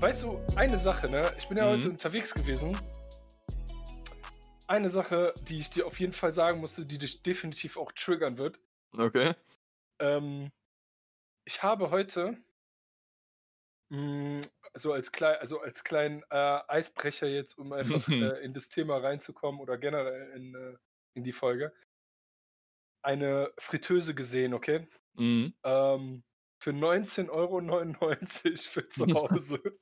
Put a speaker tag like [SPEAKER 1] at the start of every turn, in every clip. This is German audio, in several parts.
[SPEAKER 1] weißt du, eine Sache, ne? Ich bin ja
[SPEAKER 2] Mhm.
[SPEAKER 1] heute unterwegs gewesen. Eine Sache, die ich dir auf jeden Fall sagen musste, die dich definitiv auch triggern wird.
[SPEAKER 2] Okay.
[SPEAKER 1] Ähm, ich habe heute, mh, also als, klei also als kleinen äh, Eisbrecher jetzt, um einfach äh, in das Thema reinzukommen oder generell in, äh, in die Folge, eine Fritteuse gesehen, okay?
[SPEAKER 2] Mhm.
[SPEAKER 1] Ähm, für 19,99 Euro für zu Hause.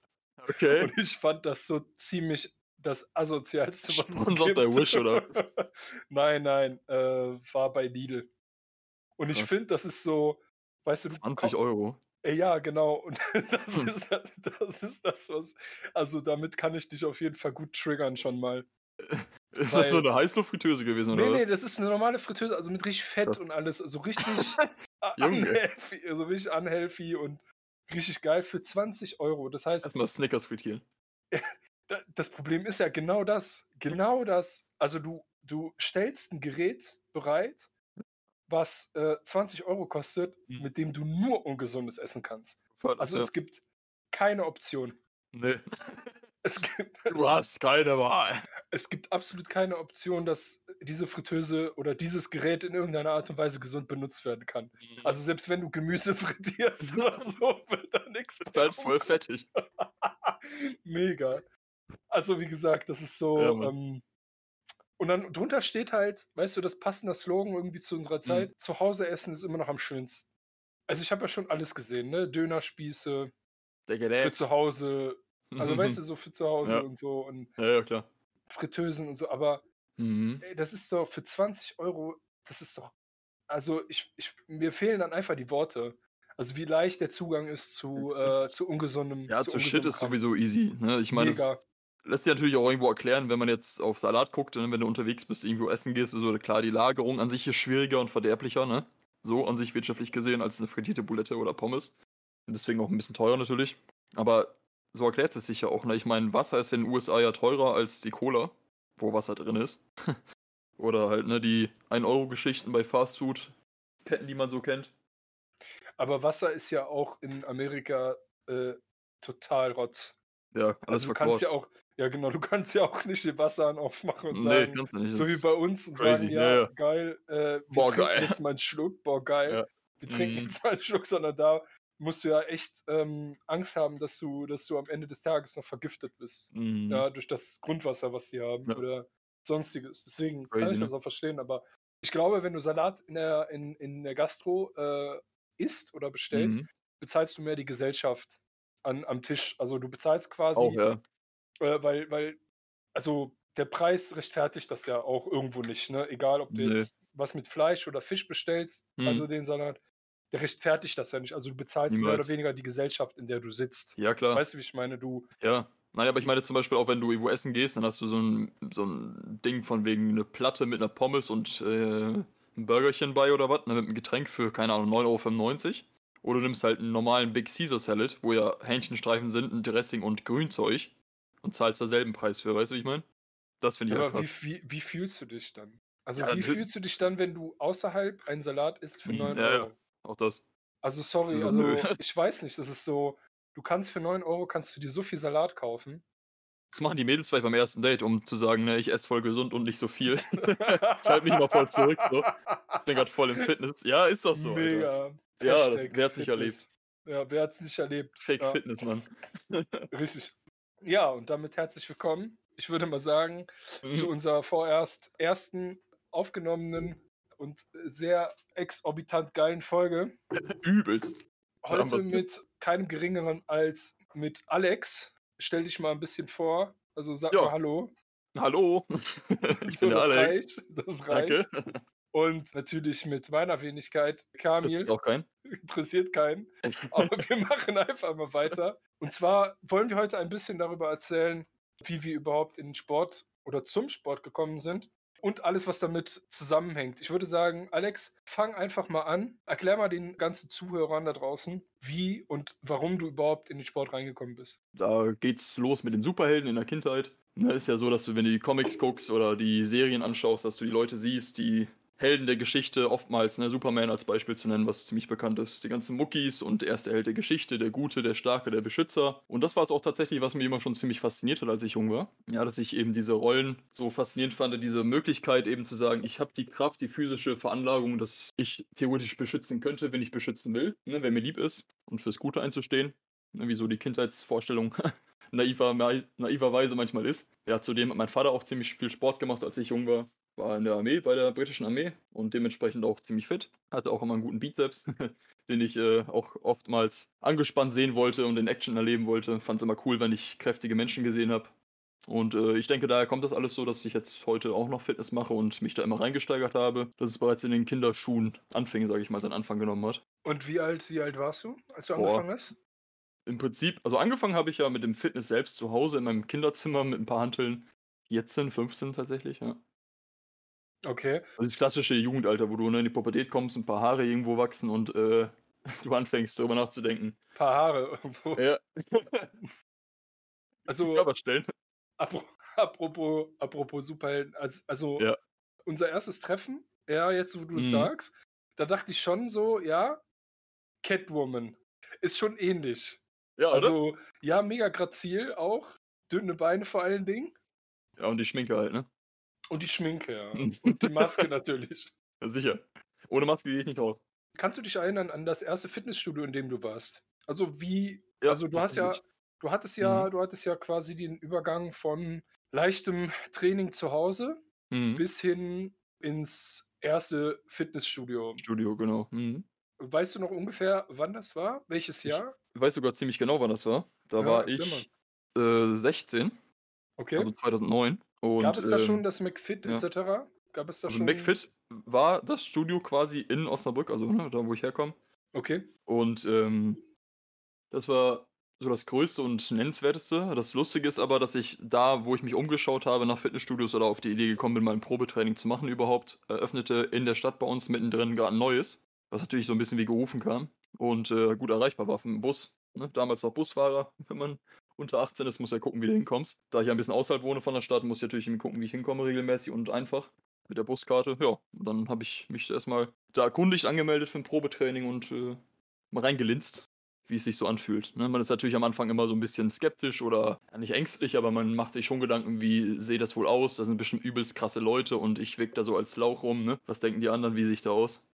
[SPEAKER 2] Okay.
[SPEAKER 1] Und ich fand das so ziemlich das asozialste, was es
[SPEAKER 2] Sponsort
[SPEAKER 1] gibt.
[SPEAKER 2] bei Wish, oder
[SPEAKER 1] nein, nein, äh, war bei Lidl. Und ich finde, das ist so, weißt du, du
[SPEAKER 2] 20
[SPEAKER 1] komm-
[SPEAKER 2] Euro.
[SPEAKER 1] Äh, Ja, genau. Und das
[SPEAKER 2] Hm.
[SPEAKER 1] ist, das, das ist das, was. Also damit kann ich dich auf jeden Fall gut triggern schon mal.
[SPEAKER 2] Ist das so
[SPEAKER 1] Weil-
[SPEAKER 2] eine Heißluftfritteuse gewesen, oder
[SPEAKER 1] Nee,
[SPEAKER 2] was?
[SPEAKER 1] nee, das ist eine normale Fritteuse, also mit richtig Fett
[SPEAKER 2] Krass.
[SPEAKER 1] und alles. Also richtig unhealthy, also richtig unhealthy und richtig geil für 20 Euro. Das heißt,
[SPEAKER 2] Erstmal Snickers frittieren.
[SPEAKER 1] da- das Problem ist ja genau das. Genau das. Also du, du stellst ein Gerät bereit, was äh, 20 Euro kostet,
[SPEAKER 2] Mhm.
[SPEAKER 1] mit dem du nur ungesundes essen kannst.
[SPEAKER 2] Voll,
[SPEAKER 1] Also
[SPEAKER 2] ja.
[SPEAKER 1] es gibt keine Option.
[SPEAKER 2] Nee.
[SPEAKER 1] Es gibt,
[SPEAKER 2] Du hast keine Wahl.
[SPEAKER 1] es gibt absolut keine Option, dass diese Fritteuse oder dieses Gerät in irgendeiner Art und Weise gesund benutzt werden kann. Also selbst wenn du Gemüse frittierst oder so, wird da nichts
[SPEAKER 2] ist halt voll fettig.
[SPEAKER 1] Mega. Also wie gesagt, das ist so.
[SPEAKER 2] Ja,
[SPEAKER 1] ähm, und dann drunter steht halt, weißt du, das passende Slogan irgendwie zu
[SPEAKER 2] Mhm.
[SPEAKER 1] unserer Zeit. Zu Hause essen ist immer noch am schönsten. Also ich habe ja schon alles gesehen, ne? Dönerspieße
[SPEAKER 2] Der
[SPEAKER 1] für zu Hause, also weißt du, so für zu Hause
[SPEAKER 2] Ja.
[SPEAKER 1] und so und
[SPEAKER 2] Ja, ja, klar.
[SPEAKER 1] Fritteusen und so, aber
[SPEAKER 2] Mhm.
[SPEAKER 1] ey, das ist doch für 20 Euro, das ist doch, also ich, ich, mir fehlen dann einfach die Worte. Also wie leicht der Zugang ist zu, äh, zu ungesundem.
[SPEAKER 2] Ja, zu Shit
[SPEAKER 1] ungesundem
[SPEAKER 2] ist
[SPEAKER 1] Kram.
[SPEAKER 2] sowieso easy. Ne? Ich meine, das lässt sich natürlich auch irgendwo erklären, wenn man jetzt auf Salat guckt, ne? wenn du unterwegs bist, irgendwo essen gehst, so klar, die Lagerung an sich ist schwieriger und verderblicher, ne? So an sich wirtschaftlich gesehen, als eine frittierte Bulette oder Pommes. Und deswegen auch ein bisschen teurer natürlich. Aber so erklärt es sich ja auch, ne? Ich meine, Wasser ist in den USA ja teurer als die Cola, wo Wasser drin ist. oder halt, ne, die 1-Euro-Geschichten bei Fastfood-Ketten, die man so kennt.
[SPEAKER 1] Aber Wasser ist ja auch in Amerika äh, total rotz.
[SPEAKER 2] Ja, alles
[SPEAKER 1] Also du kannst ja auch, ja genau, du kannst ja auch nicht den Wasserhahn aufmachen und
[SPEAKER 2] Nee,
[SPEAKER 1] sagen,
[SPEAKER 2] nicht.
[SPEAKER 1] so wie bei uns und
[SPEAKER 2] crazy,
[SPEAKER 1] sagen, ja,
[SPEAKER 2] ja, ja.
[SPEAKER 1] geil, äh, wir
[SPEAKER 2] Boah,
[SPEAKER 1] trinken
[SPEAKER 2] geil.
[SPEAKER 1] jetzt mal einen Schluck, boah, geil.
[SPEAKER 2] Ja.
[SPEAKER 1] Wir trinken
[SPEAKER 2] Mhm.
[SPEAKER 1] jetzt mal einen Schluck, sondern da musst du ja echt ähm, Angst haben, dass du, dass du am Ende des Tages noch vergiftet bist.
[SPEAKER 2] Mhm.
[SPEAKER 1] Ja, durch das Grundwasser, was die haben
[SPEAKER 2] Ja.
[SPEAKER 1] oder sonstiges. Deswegen kann
[SPEAKER 2] Crazy,
[SPEAKER 1] ich
[SPEAKER 2] ne?
[SPEAKER 1] das auch verstehen, aber ich glaube, wenn du Salat in der, in, in der Gastro äh, isst oder bestellst,
[SPEAKER 2] Mhm.
[SPEAKER 1] bezahlst du mehr die Gesellschaft an, am Tisch. Also du bezahlst quasi,
[SPEAKER 2] Auch, ja.
[SPEAKER 1] äh, weil, weil, also der Preis rechtfertigt das ja auch irgendwo nicht, ne? Egal, ob du
[SPEAKER 2] Nee.
[SPEAKER 1] jetzt was mit Fleisch oder Fisch bestellst, also
[SPEAKER 2] Mhm.
[SPEAKER 1] den Salat, der rechtfertigt das ja nicht. Also du bezahlst mehr
[SPEAKER 2] Niemals.
[SPEAKER 1] oder weniger die Gesellschaft, in der du sitzt.
[SPEAKER 2] Ja, klar.
[SPEAKER 1] Weißt du, wie ich meine? Du,
[SPEAKER 2] Ja. Nein, aber ich meine zum Beispiel auch, wenn du irgendwo essen gehst, dann hast du so ein, so ein Ding von wegen eine Platte mit einer Pommes und äh, ein Burgerchen bei oder was, ne, mit einem Getränk für, keine Ahnung, 9,95 Euro. Oder du nimmst halt einen normalen Big Caesar Salad, wo ja Hähnchenstreifen sind, ein Dressing und Grünzeug und zahlst derselben Preis für, weißt du, wie ich meine? Das finde ich halt
[SPEAKER 1] aber wie, wie, wie fühlst du dich dann? Also
[SPEAKER 2] Ja,
[SPEAKER 1] wie fühlst du dich dann, wenn du außerhalb einen Salat isst für
[SPEAKER 2] Mhm,
[SPEAKER 1] 9
[SPEAKER 2] ja, ja.
[SPEAKER 1] Euro?
[SPEAKER 2] Auch das.
[SPEAKER 1] Also sorry,
[SPEAKER 2] so,
[SPEAKER 1] also
[SPEAKER 2] nö.
[SPEAKER 1] ich weiß nicht, das ist so, du kannst für 9 Euro kannst du dir so viel Salat kaufen.
[SPEAKER 2] Das machen die Mädels vielleicht beim ersten Date, um zu sagen, ne, ich esse voll gesund und nicht so viel. Ich halte mich mal voll zurück, so. Ich bin gerade voll im Fitness. Ja, ist doch so. Alter.
[SPEAKER 1] Mega.
[SPEAKER 2] Ja, das- wer hat's nicht
[SPEAKER 1] Fitness. Ja, wer hat es nicht erlebt?
[SPEAKER 2] Fake
[SPEAKER 1] Ja.
[SPEAKER 2] Fitness, Mann.
[SPEAKER 1] Richtig. Ja, und damit herzlich willkommen. Ich würde mal sagen,
[SPEAKER 2] Mhm.
[SPEAKER 1] zu unserer vorerst ersten aufgenommenen und sehr exorbitant geilen Folge.
[SPEAKER 2] Übelst.
[SPEAKER 1] Heute mit keinem geringeren als mit Alex. Stell dich mal ein bisschen vor. Also sag
[SPEAKER 2] Ja.
[SPEAKER 1] mal Hallo.
[SPEAKER 2] Hallo, ich
[SPEAKER 1] So,
[SPEAKER 2] bin
[SPEAKER 1] das
[SPEAKER 2] Alex.
[SPEAKER 1] reicht. Das reicht.
[SPEAKER 2] Danke.
[SPEAKER 1] Und natürlich mit meiner Wenigkeit, Kamil.
[SPEAKER 2] auch kein.
[SPEAKER 1] interessiert keinen. Aber wir machen einfach mal weiter. Und zwar wollen wir heute ein bisschen darüber erzählen, wie wir überhaupt in den Sport oder zum Sport gekommen sind und alles, was damit zusammenhängt. Ich würde sagen, Alex, fang einfach mal an. Erklär mal den ganzen Zuhörern da draußen, wie und warum du überhaupt in den Sport reingekommen bist.
[SPEAKER 2] Da geht's los mit den Superhelden in der Kindheit. Ne, ist ja so, dass du, wenn du die Comics guckst oder die Serien anschaust, dass du die Leute siehst, die Helden der Geschichte oftmals, ne, Superman als Beispiel zu nennen, was ziemlich bekannt ist. Die ganzen Muckis und er ist der Held der Geschichte, der Gute, der Starke, der Beschützer. Und das war es auch tatsächlich, was mich immer schon ziemlich fasziniert hat, als ich jung war. Ja, dass ich eben diese Rollen so faszinierend fand, diese Möglichkeit eben zu sagen, ich habe die Kraft, die physische Veranlagung, dass ich theoretisch beschützen könnte, wenn ich beschützen will, ne, wer mir lieb ist und fürs Gute einzustehen. Ne, wie so die Kindheitsvorstellung naiver, naiverweise manchmal ist. Ja, zudem hat mein Vater auch ziemlich viel Sport gemacht, als ich jung war war in der Armee, bei der britischen Armee und dementsprechend auch ziemlich fit. Hatte auch immer einen guten Bizeps, den ich äh, auch oftmals angespannt sehen wollte und in Action erleben wollte. Fand es immer cool, wenn ich kräftige Menschen gesehen habe. Und äh, ich denke, daher kommt das alles so, dass ich jetzt heute auch noch Fitness mache und mich da immer reingesteigert habe, dass es bereits in den Kinderschuhen anfing, sage ich mal, seinen Anfang genommen hat.
[SPEAKER 1] Und wie alt, wie alt warst du, als du Boah. angefangen hast?
[SPEAKER 2] Im Prinzip, also angefangen habe ich ja mit dem Fitness selbst zu Hause in meinem Kinderzimmer mit ein paar Hanteln. 14, 15 tatsächlich, ja.
[SPEAKER 1] Okay.
[SPEAKER 2] Also das klassische Jugendalter, wo du ne, in die Pubertät kommst, ein paar Haare irgendwo wachsen und äh, du anfängst darüber nachzudenken. Ein
[SPEAKER 1] paar Haare irgendwo.
[SPEAKER 2] Ja.
[SPEAKER 1] also,
[SPEAKER 2] Körperstellen.
[SPEAKER 1] Apropos, apropos Superhelden, also, also
[SPEAKER 2] ja.
[SPEAKER 1] unser erstes Treffen, ja, jetzt wo du es mhm. sagst, da dachte ich schon so, ja, Catwoman ist schon ähnlich.
[SPEAKER 2] Ja,
[SPEAKER 1] also, oder? ja, mega grazil auch, dünne Beine vor allen Dingen.
[SPEAKER 2] Ja, und die Schminke halt, ne?
[SPEAKER 1] Und die Schminke, ja. Und die Maske natürlich.
[SPEAKER 2] Ja, sicher. Ohne Maske gehe ich nicht raus.
[SPEAKER 1] Kannst du dich erinnern an das erste Fitnessstudio, in dem du warst? Also wie, ja, also du hast ja, du hattest ja, mhm. du hattest ja quasi den Übergang von leichtem Training zu Hause mhm. bis hin ins erste Fitnessstudio.
[SPEAKER 2] Studio, genau. Mhm.
[SPEAKER 1] Weißt du noch ungefähr, wann das war? Welches Jahr?
[SPEAKER 2] Ich weiß sogar ziemlich genau, wann das war. Da ja, war ich äh, 16.
[SPEAKER 1] Okay.
[SPEAKER 2] Also 2009. Und,
[SPEAKER 1] Gab es da ähm, schon das McFit ja. etc.? Gab es da
[SPEAKER 2] also
[SPEAKER 1] schon?
[SPEAKER 2] McFit war das Studio quasi in Osnabrück, also ne, da wo ich herkomme.
[SPEAKER 1] Okay.
[SPEAKER 2] Und ähm, das war so das Größte und Nennenswerteste. Das Lustige ist aber, dass ich da, wo ich mich umgeschaut habe nach Fitnessstudios oder auf die Idee gekommen bin, mal ein Probetraining zu machen überhaupt, eröffnete in der Stadt bei uns mittendrin gerade ein neues, was natürlich so ein bisschen wie gerufen kam und äh, gut erreichbar war vom Bus. Ne? Damals noch Busfahrer, wenn man unter 18 ist, muss ja gucken, wie du hinkommst. Da ich ein bisschen außerhalb wohne von der Stadt, muss ich natürlich gucken, wie ich hinkomme regelmäßig und einfach mit der Buskarte. Ja, dann habe ich mich erstmal da erkundigt, angemeldet für ein Probetraining und äh, mal reingelinst, wie es sich so anfühlt. Ne? Man ist natürlich am Anfang immer so ein bisschen skeptisch oder nicht ängstlich, aber man macht sich schon Gedanken, wie sehe das wohl aus? Da sind bestimmt übelst krasse Leute und ich wirke da so als Lauch rum. Ne? Was denken die anderen, wie sehe ich da aus?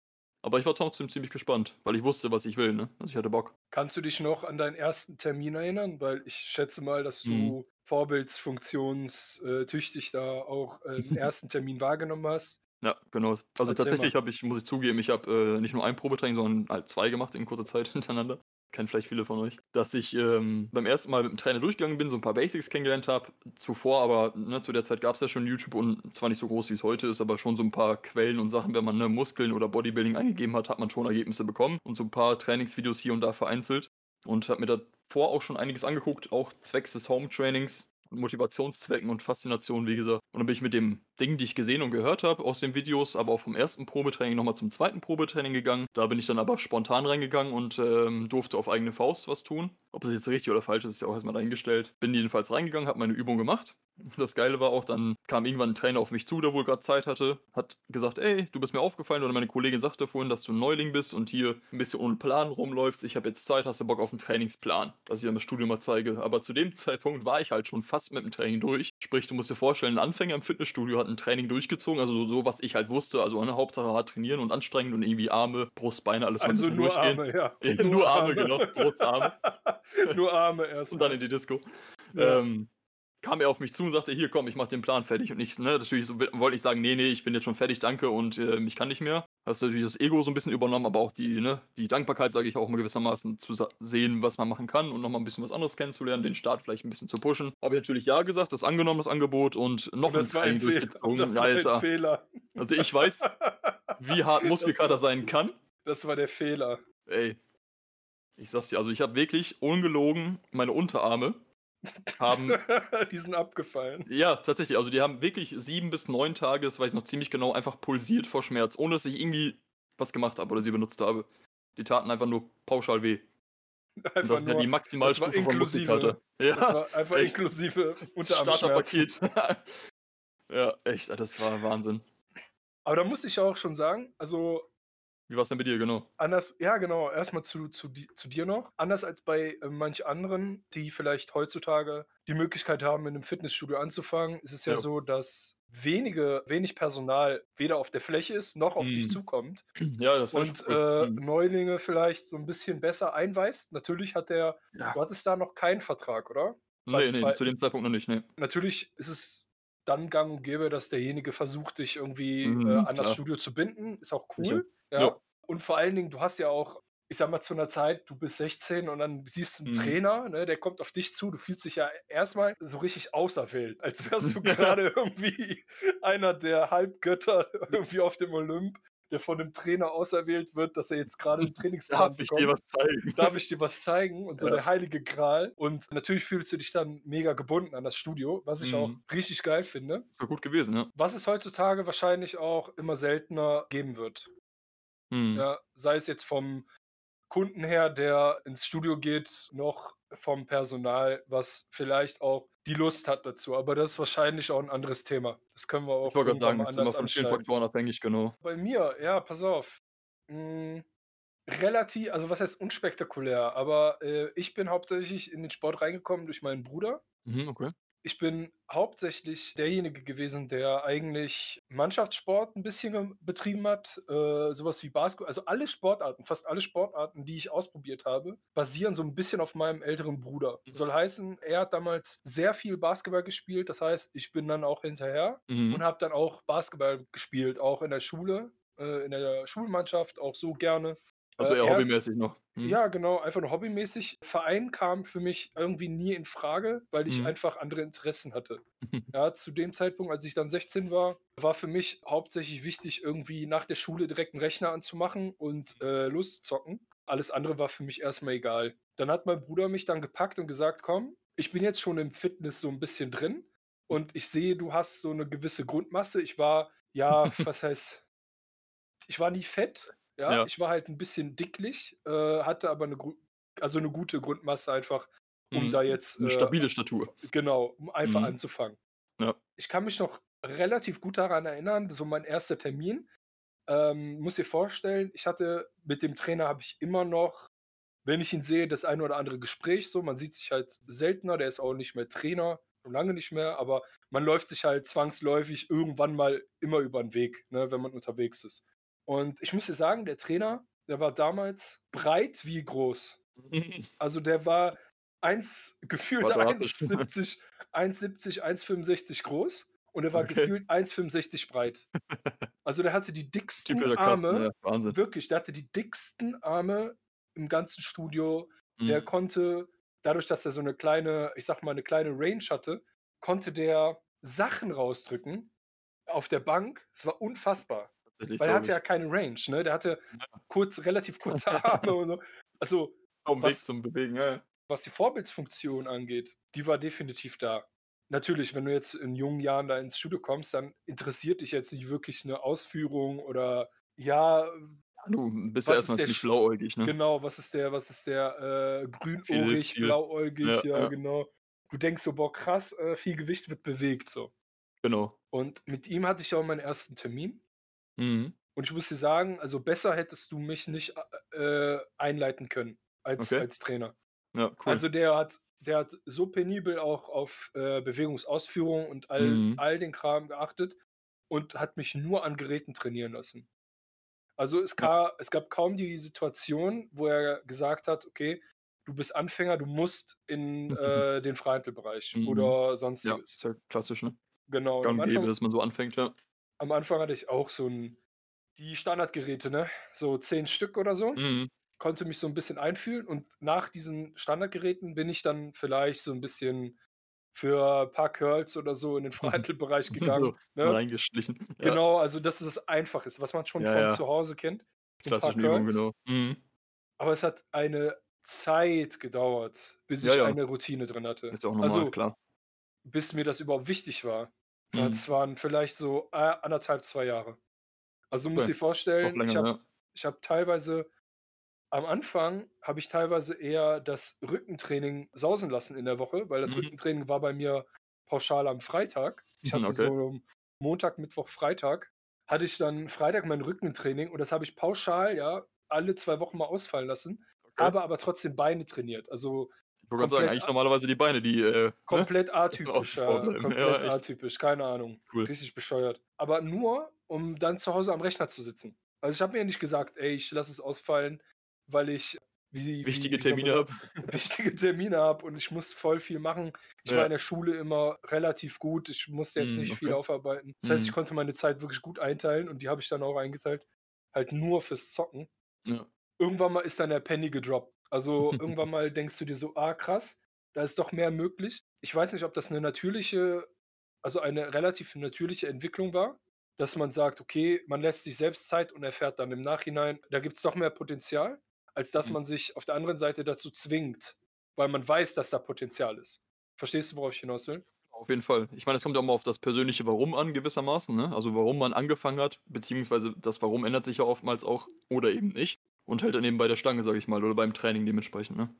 [SPEAKER 2] Aber ich war trotzdem ziemlich gespannt, weil ich wusste, was ich will, ne? Also ich hatte Bock.
[SPEAKER 1] Kannst du dich noch an deinen ersten Termin erinnern? Weil ich schätze mal, dass du mhm. vorbildsfunktionstüchtig da auch äh, den ersten Termin wahrgenommen hast.
[SPEAKER 2] Ja, genau. Also Erzähl tatsächlich habe ich, muss ich zugeben, ich habe äh, nicht nur ein Probetraining, sondern halt zwei gemacht in kurzer Zeit hintereinander kennen vielleicht viele von euch, dass ich ähm, beim ersten Mal mit dem Trainer durchgegangen bin, so ein paar Basics kennengelernt habe. Zuvor aber, ne, zu der Zeit gab es ja schon YouTube und zwar nicht so groß, wie es heute ist, aber schon so ein paar Quellen und Sachen, wenn man ne, Muskeln oder Bodybuilding eingegeben hat, hat man schon Ergebnisse bekommen und so ein paar Trainingsvideos hier und da vereinzelt und habe mir davor auch schon einiges angeguckt, auch zwecks des Home-Trainings Motivationszwecken und Faszination, wie gesagt. Und dann bin ich mit dem Ding, die ich gesehen und gehört habe aus den Videos, aber auch vom ersten Probetraining nochmal zum zweiten Probetraining gegangen. Da bin ich dann aber spontan reingegangen und ähm, durfte auf eigene Faust was tun. Ob es jetzt richtig oder falsch ist, ist ja auch erstmal dahingestellt. Bin jedenfalls reingegangen, habe meine Übung gemacht. Das Geile war auch, dann kam irgendwann ein Trainer auf mich zu, der wohl gerade Zeit hatte, hat gesagt, ey, du bist mir aufgefallen oder meine Kollegin sagte vorhin, dass du ein Neuling bist und hier ein bisschen ohne Plan rumläufst. Ich habe jetzt Zeit, hast du Bock auf einen Trainingsplan, was ich dann im Studio mal zeige. Aber zu dem Zeitpunkt war ich halt schon fast mit dem Training durch. Sprich, du musst dir vorstellen, ein Anfänger im Fitnessstudio hat ein Training durchgezogen, also so, was ich halt wusste, also eine Hauptsache hart trainieren und anstrengend und irgendwie Arme, Brust, Beine, alles
[SPEAKER 1] also ein nur Arme, ja.
[SPEAKER 2] ja nur, nur Arme, Arme, genau, Brust, Arme.
[SPEAKER 1] nur Arme erst.
[SPEAKER 2] Und dann in die Disco. Ja. Ähm, kam er auf mich zu und sagte, hier komm, ich mach den Plan fertig. Und ich, ne, natürlich so, wollte ich sagen, nee, nee, ich bin jetzt schon fertig, danke und äh, ich kann nicht mehr. Hast natürlich das Ego so ein bisschen übernommen, aber auch die, ne, die Dankbarkeit, sage ich auch mal gewissermaßen, zu sehen, was man machen kann und nochmal ein bisschen was anderes kennenzulernen, den Start vielleicht ein bisschen zu pushen. Habe ich natürlich ja gesagt, das angenommen, das Angebot und noch
[SPEAKER 1] das ein Training durchgezogen. Das war ein Fehler.
[SPEAKER 2] Also ich weiß, wie hart Muskelkater sein kann.
[SPEAKER 1] Das war der Fehler.
[SPEAKER 2] Ey, ich sag's dir, also ich habe wirklich ungelogen meine Unterarme haben.
[SPEAKER 1] die sind abgefallen.
[SPEAKER 2] Ja, tatsächlich. Also die haben wirklich sieben bis neun Tage, das weiß ich noch ziemlich genau, einfach pulsiert vor Schmerz, ohne dass ich irgendwie was gemacht habe oder sie benutzt habe. Die taten einfach nur pauschal weh. Einfach das ist ja die Maximalstufe von Muskelkater.
[SPEAKER 1] Ja, das war einfach echt. inklusive
[SPEAKER 2] Starterpaket. ja, echt, das war Wahnsinn.
[SPEAKER 1] Aber da muss ich auch schon sagen, also
[SPEAKER 2] Wie war's denn bei dir, genau?
[SPEAKER 1] Anders, ja genau, erstmal zu, zu, zu dir noch. Anders als bei äh, manch anderen, die vielleicht heutzutage die Möglichkeit haben, in einem Fitnessstudio anzufangen, ist es ja
[SPEAKER 2] Ja.
[SPEAKER 1] so, dass wenige, wenig Personal weder auf der Fläche ist, noch auf dich
[SPEAKER 2] Mhm.
[SPEAKER 1] zukommt.
[SPEAKER 2] Ja, das war
[SPEAKER 1] Und
[SPEAKER 2] cool.
[SPEAKER 1] äh,
[SPEAKER 2] Mhm.
[SPEAKER 1] Neulinge vielleicht so ein bisschen besser einweist. Natürlich hat der,
[SPEAKER 2] Ja.
[SPEAKER 1] du hattest da noch keinen Vertrag, oder?
[SPEAKER 2] Nee, nee, zu dem Zeitpunkt noch nicht, ne.
[SPEAKER 1] Natürlich ist es dann gang und gäbe, dass derjenige versucht, dich irgendwie
[SPEAKER 2] Mhm,
[SPEAKER 1] äh, an das
[SPEAKER 2] klar.
[SPEAKER 1] Studio zu binden. Ist auch cool. Ja.
[SPEAKER 2] Ja.
[SPEAKER 1] Und vor allen Dingen, du hast ja auch, ich sag mal, zu einer Zeit, du bist 16 und dann siehst du einen
[SPEAKER 2] Mhm.
[SPEAKER 1] Trainer, ne, der kommt auf dich zu. Du fühlst dich ja erstmal so richtig auserwählt, als wärst du gerade irgendwie einer der Halbgötter irgendwie auf dem Olymp, der von dem Trainer auserwählt wird, dass er jetzt gerade einen Trainingsplan
[SPEAKER 2] Darf ich dir was zeigen?
[SPEAKER 1] darf ich dir was zeigen und so
[SPEAKER 2] Ja.
[SPEAKER 1] der heilige Gral. Und natürlich fühlst du dich dann mega gebunden an das Studio, was ich auch
[SPEAKER 2] Mhm.
[SPEAKER 1] richtig geil finde.
[SPEAKER 2] Doch gut gewesen, ja.
[SPEAKER 1] Was es heutzutage wahrscheinlich auch immer seltener geben wird.
[SPEAKER 2] Mhm.
[SPEAKER 1] Ja, sei es jetzt vom Kunden her, der ins Studio geht, noch vom Personal, was vielleicht auch die Lust hat dazu. Aber das ist wahrscheinlich auch ein anderes Thema. Das können wir auch
[SPEAKER 2] Ich wollte gerade sagen, das ist immer von vielen. Faktoren abhängig, genau.
[SPEAKER 1] Bei mir, ja, pass auf. Hm, relativ, also was heißt unspektakulär, aber äh, ich bin hauptsächlich in den Sport reingekommen durch meinen Bruder.
[SPEAKER 2] Mhm, okay.
[SPEAKER 1] Ich bin hauptsächlich derjenige gewesen, der eigentlich Mannschaftssport ein bisschen betrieben hat. Äh, sowas wie Basketball. Also alle Sportarten, fast alle Sportarten, die ich ausprobiert habe, basieren so ein bisschen auf meinem älteren Bruder.
[SPEAKER 2] Mhm.
[SPEAKER 1] Soll heißen, er hat damals sehr viel Basketball gespielt. Das heißt, ich bin dann auch hinterher
[SPEAKER 2] Mhm.
[SPEAKER 1] und habe dann auch Basketball gespielt, auch in der Schule, äh, in der Schulmannschaft, auch so gerne.
[SPEAKER 2] Also
[SPEAKER 1] Äh,
[SPEAKER 2] eher
[SPEAKER 1] erst-
[SPEAKER 2] hobbymäßig noch. Mhm.
[SPEAKER 1] Ja, genau, einfach nur hobbymäßig. Verein kam für mich irgendwie nie in Frage, weil ich
[SPEAKER 2] Mhm.
[SPEAKER 1] einfach andere Interessen hatte. Ja, zu dem Zeitpunkt, als ich dann 16 war, war für mich hauptsächlich wichtig, irgendwie nach der Schule direkt einen Rechner anzumachen und äh, loszuzocken. Alles andere war für mich erstmal egal. Dann hat mein Bruder mich dann gepackt und gesagt, komm, ich bin jetzt schon im Fitness so ein bisschen drin und ich sehe, du hast so eine gewisse Grundmasse. Ich war, ja, was heißt, ich war nie fett, ja,
[SPEAKER 2] Ja.
[SPEAKER 1] ich war halt ein bisschen dicklich, äh, hatte aber eine, also eine gute Grundmasse einfach, um
[SPEAKER 2] Mhm.
[SPEAKER 1] da jetzt
[SPEAKER 2] Eine
[SPEAKER 1] äh,
[SPEAKER 2] stabile Statur.
[SPEAKER 1] Genau, um einfach
[SPEAKER 2] Mhm.
[SPEAKER 1] anzufangen.
[SPEAKER 2] Ja.
[SPEAKER 1] Ich kann mich noch relativ gut daran erinnern, so mein erster Termin. Ähm, muss dir vorstellen, ich hatte mit dem Trainer habe ich immer noch, wenn ich ihn sehe, das eine oder andere Gespräch so. Man sieht sich halt seltener, der ist auch nicht mehr Trainer, schon lange nicht mehr, aber man läuft sich halt zwangsläufig irgendwann mal immer über den Weg, ne, wenn man unterwegs ist. Und ich muss dir sagen, der Trainer, der war damals breit wie groß. Also der war 1, gefühlt
[SPEAKER 2] Quadratisch.
[SPEAKER 1] 1,70, 1,70, 1,65 groß und er war
[SPEAKER 2] Okay.
[SPEAKER 1] gefühlt 1,65 breit. Also der hatte die dicksten
[SPEAKER 2] Typ der Kasten,
[SPEAKER 1] Arme,
[SPEAKER 2] ja.
[SPEAKER 1] Wirklich, der hatte die dicksten Arme im ganzen Studio. Der
[SPEAKER 2] Mhm.
[SPEAKER 1] konnte, dadurch, dass er so eine kleine, ich sag mal, eine kleine Range hatte, konnte der Sachen rausdrücken auf der Bank. Es war unfassbar.
[SPEAKER 2] Tatsächlich,
[SPEAKER 1] Weil er hatte ja
[SPEAKER 2] ich.
[SPEAKER 1] keine Range, ne? Der hatte kurz, relativ kurze Arme und so. Also,
[SPEAKER 2] Weg
[SPEAKER 1] was-
[SPEAKER 2] zum Bewegen, ja. ja.
[SPEAKER 1] was die Vorbildsfunktion angeht, die war definitiv da. Natürlich, wenn du jetzt in jungen Jahren da ins Studio kommst, dann interessiert dich jetzt nicht wirklich eine Ausführung oder ja,
[SPEAKER 2] Du bist ja erstmal ziemlich blauäugig, ne?
[SPEAKER 1] genau, was ist der, was ist der äh, grünohrig, blauäugig, ja,
[SPEAKER 2] Ja, ja.
[SPEAKER 1] genau. Du denkst so, boah, krass, äh, viel Gewicht wird bewegt so.
[SPEAKER 2] Genau.
[SPEAKER 1] Und mit ihm hatte ich auch meinen ersten Termin.
[SPEAKER 2] Mhm.
[SPEAKER 1] Und ich muss dir sagen, also besser hättest du mich nicht äh, einleiten können als,
[SPEAKER 2] Okay.
[SPEAKER 1] als Trainer.
[SPEAKER 2] Ja, cool.
[SPEAKER 1] Also der hat, der hat so penibel auch auf äh, Bewegungsausführung und all,
[SPEAKER 2] Mhm.
[SPEAKER 1] all den Kram geachtet und hat mich nur an Geräten trainieren lassen. Also es, ka es gab kaum die Situation, wo er gesagt hat, okay, du bist Anfänger, du musst in
[SPEAKER 2] Mhm.
[SPEAKER 1] äh, den Freihandelbereich
[SPEAKER 2] Mhm.
[SPEAKER 1] oder
[SPEAKER 2] ja,
[SPEAKER 1] sonstiges.
[SPEAKER 2] ist ja klassisch, ne?
[SPEAKER 1] Genau.
[SPEAKER 2] Gang und gäbe,
[SPEAKER 1] Anfang,
[SPEAKER 2] dass man so anfängt, ja.
[SPEAKER 1] Am Anfang hatte ich auch so ein, die Standardgeräte, ne? So zehn Stück oder so
[SPEAKER 2] Mhm.
[SPEAKER 1] konnte mich so ein bisschen einfühlen und nach diesen Standardgeräten bin ich dann vielleicht so ein bisschen für ein paar Curls oder so in den Freihandelbereich gegangen.
[SPEAKER 2] So,
[SPEAKER 1] ne?
[SPEAKER 2] reingeschlichen. Ja,
[SPEAKER 1] Genau, also dass es einfach ist, was man schon
[SPEAKER 2] Ja,
[SPEAKER 1] von
[SPEAKER 2] ja.
[SPEAKER 1] zu Hause kennt. So
[SPEAKER 2] Übungen,
[SPEAKER 1] Curls.
[SPEAKER 2] genau. Mhm.
[SPEAKER 1] Aber es hat eine Zeit gedauert, bis ich eine Routine drin hatte.
[SPEAKER 2] Ist auch normal,
[SPEAKER 1] Also
[SPEAKER 2] klar.
[SPEAKER 1] bis mir das überhaupt wichtig war.
[SPEAKER 2] Mhm.
[SPEAKER 1] Das waren vielleicht so äh, anderthalb, zwei Jahre. Also
[SPEAKER 2] Okay.
[SPEAKER 1] dir
[SPEAKER 2] Noch
[SPEAKER 1] vorstellen, ich
[SPEAKER 2] länger,
[SPEAKER 1] habe
[SPEAKER 2] ja.
[SPEAKER 1] ich habe teilweise am Anfang habe ich teilweise eher das Rückentraining sausen lassen in der Woche, weil das
[SPEAKER 2] Mhm.
[SPEAKER 1] Rückentraining war bei mir pauschal am Freitag. Ich hatte
[SPEAKER 2] Okay.
[SPEAKER 1] so Montag, Mittwoch, Freitag hatte ich dann Freitag mein Rückentraining und das habe ich pauschal, ja, alle zwei Wochen mal ausfallen lassen,
[SPEAKER 2] Okay.
[SPEAKER 1] habe aber trotzdem Beine trainiert. Also
[SPEAKER 2] Ich wollte gerade sagen, eigentlich normalerweise die Beine, die, äh, ne?
[SPEAKER 1] komplett
[SPEAKER 2] Auf
[SPEAKER 1] atypisch, ja, komplett
[SPEAKER 2] Ja,
[SPEAKER 1] atypisch, keine Ahnung,
[SPEAKER 2] Cool.
[SPEAKER 1] richtig bescheuert. Aber nur, um dann zu Hause am Rechner zu sitzen. Also ich habe mir nicht gesagt, ey, ich lasse es ausfallen, weil ich wie,
[SPEAKER 2] Wichtige
[SPEAKER 1] wie,
[SPEAKER 2] Termine habe.
[SPEAKER 1] wichtige Termine habe und ich muss voll viel machen. Ich war
[SPEAKER 2] Ja.
[SPEAKER 1] in der Schule immer relativ gut. Ich musste jetzt
[SPEAKER 2] Mhm,
[SPEAKER 1] nicht viel
[SPEAKER 2] okay.
[SPEAKER 1] aufarbeiten. Das heißt, ich
[SPEAKER 2] Mhm.
[SPEAKER 1] konnte meine Zeit wirklich gut einteilen und die habe ich dann auch eingeteilt. Halt nur fürs Zocken.
[SPEAKER 2] Ja.
[SPEAKER 1] Irgendwann mal ist dann der Penny gedroppt. Also irgendwann mal denkst du dir so, ah krass, da ist doch mehr möglich. Ich weiß nicht, ob das eine natürliche, also eine relativ natürliche Entwicklung war, dass man sagt, okay, man lässt sich selbst Zeit und erfährt dann im Nachhinein, da gibt es doch mehr Potenzial, als dass
[SPEAKER 2] Mhm.
[SPEAKER 1] man sich auf der anderen Seite dazu zwingt, weil man weiß, dass da Potenzial ist. Verstehst du, worauf ich hinaus will?
[SPEAKER 2] Auf jeden Fall. Ich meine, es kommt ja auch mal auf das persönliche Warum an, gewissermaßen, ne? Also warum man angefangen hat, beziehungsweise das Warum ändert sich ja oftmals auch oder eben nicht. Und hält dann eben bei der Stange, sag ich mal, oder beim Training dementsprechend, ne?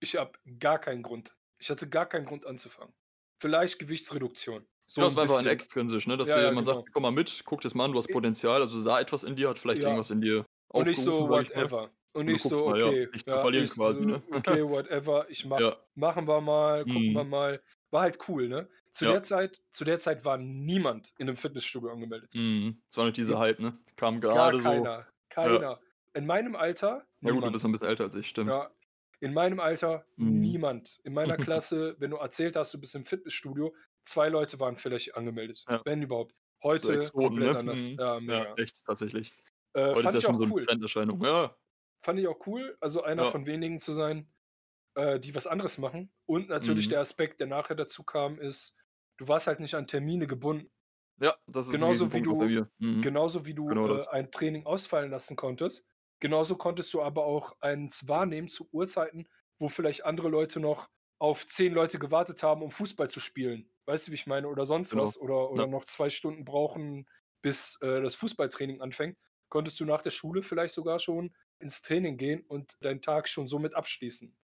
[SPEAKER 1] Ich habe gar keinen Grund. Ich hatte gar keinen Grund anzufangen. Vielleicht Gewichtsreduktion. So
[SPEAKER 2] ja, das war einfach ein
[SPEAKER 1] bisschen.
[SPEAKER 2] extrinsisch, ne? Dass
[SPEAKER 1] Ja, ja,
[SPEAKER 2] jemand
[SPEAKER 1] genau.
[SPEAKER 2] sagt, komm mal mit, guck das mal an, du hast
[SPEAKER 1] I-
[SPEAKER 2] Potenzial, also sah etwas in dir, hat vielleicht
[SPEAKER 1] Ja.
[SPEAKER 2] irgendwas in dir
[SPEAKER 1] Und nicht so
[SPEAKER 2] ich
[SPEAKER 1] whatever. Und
[SPEAKER 2] du
[SPEAKER 1] nicht so,
[SPEAKER 2] mal, ja,
[SPEAKER 1] okay,
[SPEAKER 2] nichts zu verlieren
[SPEAKER 1] nicht
[SPEAKER 2] quasi, ne?
[SPEAKER 1] okay, whatever, ich mach,
[SPEAKER 2] Ja.
[SPEAKER 1] machen wir mal, gucken wir
[SPEAKER 2] Mhm.
[SPEAKER 1] mal. War halt cool, ne? Zu
[SPEAKER 2] Ja.
[SPEAKER 1] der Zeit, zu der Zeit war niemand in einem Fitnessstudio angemeldet.
[SPEAKER 2] Mhm. Es war nicht dieser
[SPEAKER 1] Hm.
[SPEAKER 2] Hype, ne? Kam gerade so.
[SPEAKER 1] keiner. Keiner. In meinem Alter,
[SPEAKER 2] Ja gut, du
[SPEAKER 1] niemand.
[SPEAKER 2] bist ein bisschen älter als ich, stimmt.
[SPEAKER 1] Ja, in meinem Alter
[SPEAKER 2] Mhm.
[SPEAKER 1] niemand. In meiner Klasse, wenn du erzählt hast, du bist im Fitnessstudio, zwei Leute waren vielleicht angemeldet.
[SPEAKER 2] Ja.
[SPEAKER 1] Wenn überhaupt.
[SPEAKER 2] So
[SPEAKER 1] Heute
[SPEAKER 2] Exoten,
[SPEAKER 1] komplett
[SPEAKER 2] ne?
[SPEAKER 1] anders.
[SPEAKER 2] Mhm.
[SPEAKER 1] Ja.
[SPEAKER 2] Ja, echt, tatsächlich.
[SPEAKER 1] Äh,
[SPEAKER 2] Heute ist
[SPEAKER 1] fand
[SPEAKER 2] ja
[SPEAKER 1] ich
[SPEAKER 2] schon
[SPEAKER 1] auch
[SPEAKER 2] so eine
[SPEAKER 1] cool.
[SPEAKER 2] Trenderscheinung. Ja.
[SPEAKER 1] Fand ich auch cool, also einer
[SPEAKER 2] Ja.
[SPEAKER 1] von wenigen zu sein, äh, die was anderes machen. Und natürlich
[SPEAKER 2] Mhm.
[SPEAKER 1] der Aspekt, der nachher dazu kam, ist, du warst halt nicht an Termine gebunden.
[SPEAKER 2] Ja, das ist ein
[SPEAKER 1] Genauso wie du.
[SPEAKER 2] Mhm.
[SPEAKER 1] genauso wie du
[SPEAKER 2] Genau
[SPEAKER 1] äh, ein Training ausfallen lassen konntest, genauso konntest du aber auch eins wahrnehmen zu Uhrzeiten, wo vielleicht andere Leute noch auf zehn Leute gewartet haben, um Fußball zu spielen. Weißt du, wie ich meine? Oder sonst
[SPEAKER 2] Genau.
[SPEAKER 1] was. Oder, oder
[SPEAKER 2] Ja.
[SPEAKER 1] noch zwei Stunden brauchen, bis äh, das Fußballtraining anfängt. Konntest du nach der Schule vielleicht sogar schon ins Training gehen und deinen Tag schon somit abschließen.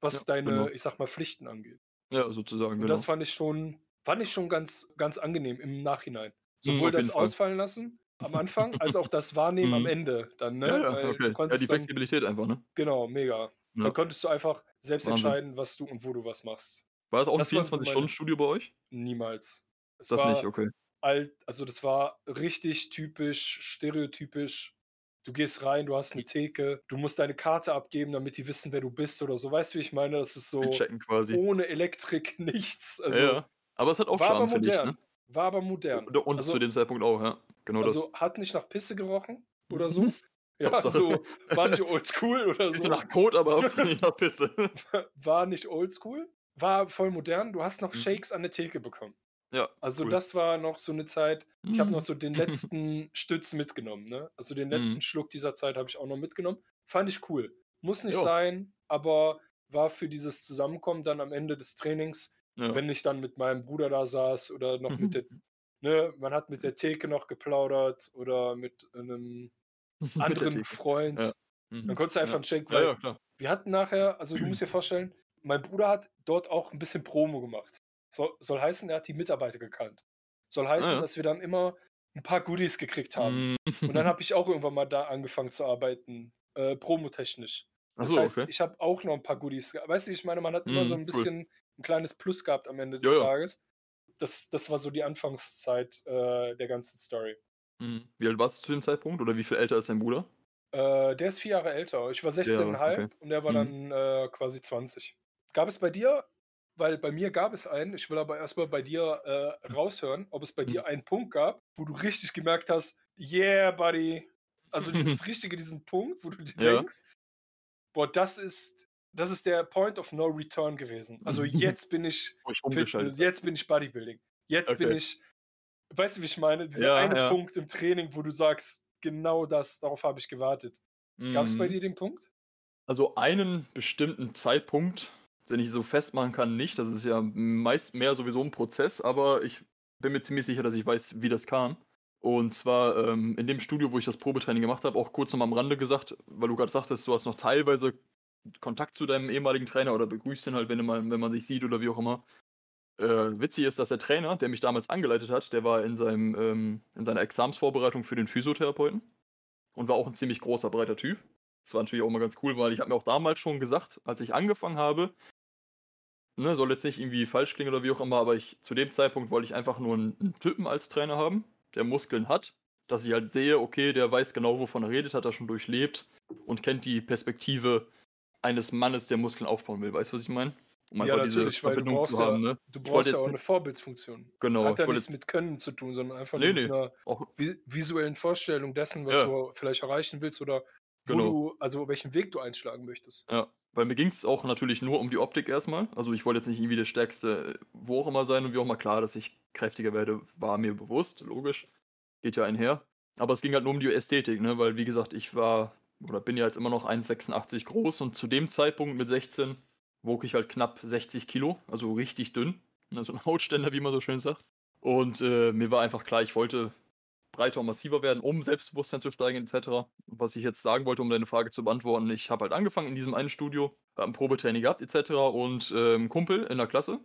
[SPEAKER 1] Was
[SPEAKER 2] Ja,
[SPEAKER 1] deine,
[SPEAKER 2] genau.
[SPEAKER 1] ich sag mal, Pflichten angeht.
[SPEAKER 2] Ja, sozusagen,
[SPEAKER 1] Und
[SPEAKER 2] genau.
[SPEAKER 1] das fand ich schon, fand ich schon ganz, ganz angenehm im Nachhinein.
[SPEAKER 2] Mhm,
[SPEAKER 1] Sowohl
[SPEAKER 2] auf
[SPEAKER 1] das. Ausfallen lassen am Anfang, als auch das Wahrnehmen am
[SPEAKER 2] Mhm.
[SPEAKER 1] Ende dann, ne?
[SPEAKER 2] Ja, ja, okay. Ja, die
[SPEAKER 1] dann,
[SPEAKER 2] Flexibilität einfach, ne?
[SPEAKER 1] genau, mega.
[SPEAKER 2] Ja.
[SPEAKER 1] Dann konntest du einfach selbst
[SPEAKER 2] Wahnsinn.
[SPEAKER 1] entscheiden, was du und wo du was machst.
[SPEAKER 2] War das auch ein
[SPEAKER 1] Das meine,
[SPEAKER 2] 24-Stunden-Studio bei euch?
[SPEAKER 1] niemals. Es
[SPEAKER 2] Das nicht, okay.
[SPEAKER 1] alt, also das war richtig typisch, stereotypisch. Du gehst rein, du hast eine Theke, du musst deine Karte abgeben, damit die wissen, wer du bist oder so. Weißt du, wie ich meine? Das ist so
[SPEAKER 2] checken quasi.
[SPEAKER 1] ohne Elektrik nichts.
[SPEAKER 2] Ja,
[SPEAKER 1] Also
[SPEAKER 2] ja. Aber es hat auch
[SPEAKER 1] war aber
[SPEAKER 2] Charme, finde ich, ne?
[SPEAKER 1] War aber modern.
[SPEAKER 2] Und, und
[SPEAKER 1] Also
[SPEAKER 2] zu dem Zeitpunkt auch, ja. Genau das.
[SPEAKER 1] Also hat nicht nach Pisse gerochen oder so. Ja,
[SPEAKER 2] Hauptsache.
[SPEAKER 1] so war nicht oldschool oder so.
[SPEAKER 2] nach Code, aber Hauptsache nicht nach Pisse.
[SPEAKER 1] War nicht oldschool. War voll modern. Du hast noch
[SPEAKER 2] Mhm.
[SPEAKER 1] Shakes an der Theke bekommen.
[SPEAKER 2] Ja,
[SPEAKER 1] Also
[SPEAKER 2] cool.
[SPEAKER 1] das war noch so eine Zeit. Ich habe noch
[SPEAKER 2] Mhm.
[SPEAKER 1] so den letzten Stütz mitgenommen. Ne? Also den letzten
[SPEAKER 2] Mhm.
[SPEAKER 1] Schluck dieser Zeit habe ich auch noch mitgenommen. Fand ich cool. Muss nicht
[SPEAKER 2] Ja.
[SPEAKER 1] sein, aber war für dieses Zusammenkommen dann am Ende des Trainings,
[SPEAKER 2] Ja.
[SPEAKER 1] wenn ich dann mit meinem Bruder da saß oder noch mit der, ne, man hat mit der Theke noch geplaudert oder mit einem
[SPEAKER 2] Mit der
[SPEAKER 1] anderen
[SPEAKER 2] Theke.
[SPEAKER 1] Freund.
[SPEAKER 2] Ja.
[SPEAKER 1] Dann
[SPEAKER 2] Mhm.
[SPEAKER 1] konntest du einfach
[SPEAKER 2] Ja.
[SPEAKER 1] einen Shake,
[SPEAKER 2] ja,
[SPEAKER 1] weil
[SPEAKER 2] ja, klar.
[SPEAKER 1] wir hatten nachher, also du musst dir vorstellen, mein Bruder hat dort auch ein bisschen Promo gemacht. Soll, soll heißen, er hat die Mitarbeiter gekannt. Soll heißen,
[SPEAKER 2] Ah, ja.
[SPEAKER 1] dass wir dann immer ein paar Goodies gekriegt haben.
[SPEAKER 2] Mhm.
[SPEAKER 1] Und dann habe ich auch irgendwann mal da angefangen zu arbeiten, äh, promotechnisch. Das
[SPEAKER 2] Achso,
[SPEAKER 1] heißt,
[SPEAKER 2] okay.
[SPEAKER 1] ich habe auch noch ein paar Goodies. Weißt du, ich meine, man hat immer so
[SPEAKER 2] Mhm,
[SPEAKER 1] ein
[SPEAKER 2] cool.
[SPEAKER 1] bisschen ein kleines Plus gehabt am Ende des
[SPEAKER 2] ja.
[SPEAKER 1] Tages. Das, das war so die Anfangszeit äh, der ganzen Story.
[SPEAKER 2] Mhm. Wie alt warst du zu dem Zeitpunkt? Oder wie viel älter ist dein Bruder?
[SPEAKER 1] Äh, der ist vier Jahre älter. Ich war 16,5
[SPEAKER 2] okay.
[SPEAKER 1] und der war
[SPEAKER 2] Mhm.
[SPEAKER 1] dann äh, quasi 20. Gab es bei dir, weil bei mir gab es einen, ich will aber erstmal bei dir äh, raushören, ob es bei
[SPEAKER 2] Mhm.
[SPEAKER 1] dir einen Punkt gab, wo du richtig gemerkt hast, yeah, buddy. Also dieses richtige, diesen Punkt, wo du dir
[SPEAKER 2] Ja.
[SPEAKER 1] denkst, boah, das ist, das ist der Point of No Return gewesen. Also jetzt bin ich Fitness,
[SPEAKER 2] umgeschaltet
[SPEAKER 1] jetzt bin ich Bodybuilding. Jetzt bin
[SPEAKER 2] Okay.
[SPEAKER 1] ich, weißt du, wie ich meine? Dieser
[SPEAKER 2] Ja,
[SPEAKER 1] eine
[SPEAKER 2] ja.
[SPEAKER 1] Punkt im Training, wo du sagst, genau das, darauf habe ich gewartet. Gab es bei
[SPEAKER 2] Mhm.
[SPEAKER 1] dir den Punkt?
[SPEAKER 2] Also einen bestimmten Zeitpunkt, den ich so festmachen kann, nicht. Das ist ja meist mehr sowieso ein Prozess, aber ich bin mir ziemlich sicher, dass ich weiß, wie das kam. Und zwar ähm, in dem Studio, wo ich das Probetraining gemacht habe, auch kurz nochmal am Rande gesagt, weil du gerade sagtest, du hast noch teilweise Kontakt zu deinem ehemaligen Trainer oder begrüßt ihn halt, wenn, mal, wenn man sich sieht oder wie auch immer. Äh, witzig ist, dass der Trainer, der mich damals angeleitet hat, der war in seinem, ähm in seiner Examensvorbereitung für den Physiotherapeuten und war auch 'n ziemlich großer, breiter Typ. Das war natürlich auch immer ganz cool, weil ich habe mir auch damals schon gesagt, als ich angefangen habe ne, soll jetzt nicht irgendwie falsch klingen oder wie auch immer, aber ich zu dem Zeitpunkt wollte ich einfach nur 'n 'n Typen als Trainer haben, der Muskeln hat, dass ich halt sehe, okay, der weiß genau, wovon er redet, hat das schon durchlebt und kennt die Perspektive eines Mannes, der Muskeln aufbauen will. Weißt du, was ich meine? Um
[SPEAKER 1] Ja,
[SPEAKER 2] einfach diese Verbindung
[SPEAKER 1] brauchst
[SPEAKER 2] zu haben,
[SPEAKER 1] ja
[SPEAKER 2] ne?
[SPEAKER 1] du brauchst ja auch
[SPEAKER 2] ni
[SPEAKER 1] 'ne Vorbildsfunktion.
[SPEAKER 2] Genau,
[SPEAKER 1] Hat ja nichts
[SPEAKER 2] jetzt
[SPEAKER 1] mit Können zu tun, sondern einfach
[SPEAKER 2] Ne,
[SPEAKER 1] nur mit
[SPEAKER 2] ne,
[SPEAKER 1] 'ner
[SPEAKER 2] auch
[SPEAKER 1] vi visuellen Vorstellung dessen, was
[SPEAKER 2] Ja.
[SPEAKER 1] du vielleicht erreichen willst oder wo
[SPEAKER 2] Genau.
[SPEAKER 1] du also welchen Weg du einschlagen möchtest.
[SPEAKER 2] Ja, weil mir ging's auch natürlich nur um die Optik erst mal. Also, ich wollte jetzt nicht irgendwie der Stärkste, wo auch immer sein und wie auch immer. Klar, dass ich kräftiger werde, war mir bewusst, logisch. Geht ja einher. Aber es ging halt nur um die Ästhetik, ne, weil wie gesagt, ich war oder bin ja jetzt immer noch 1,86 groß und zu dem Zeitpunkt mit 16 wog ich halt knapp 60 Kilo, also richtig dünn, ne, so 'n Hautständer, wie man so schön sagt. Und, äh, mir war einfach klar, ich wollte breiter und massiver werden, um Selbstbewusstsein zu steigern et cetera. Was ich jetzt sagen wollte, um deine Frage zu beantworten, ich habe halt angefangen in diesem einen Studio, habe 'n Probetraining gehabt et cetera und, ähm, 'n Kumpel in der Klasse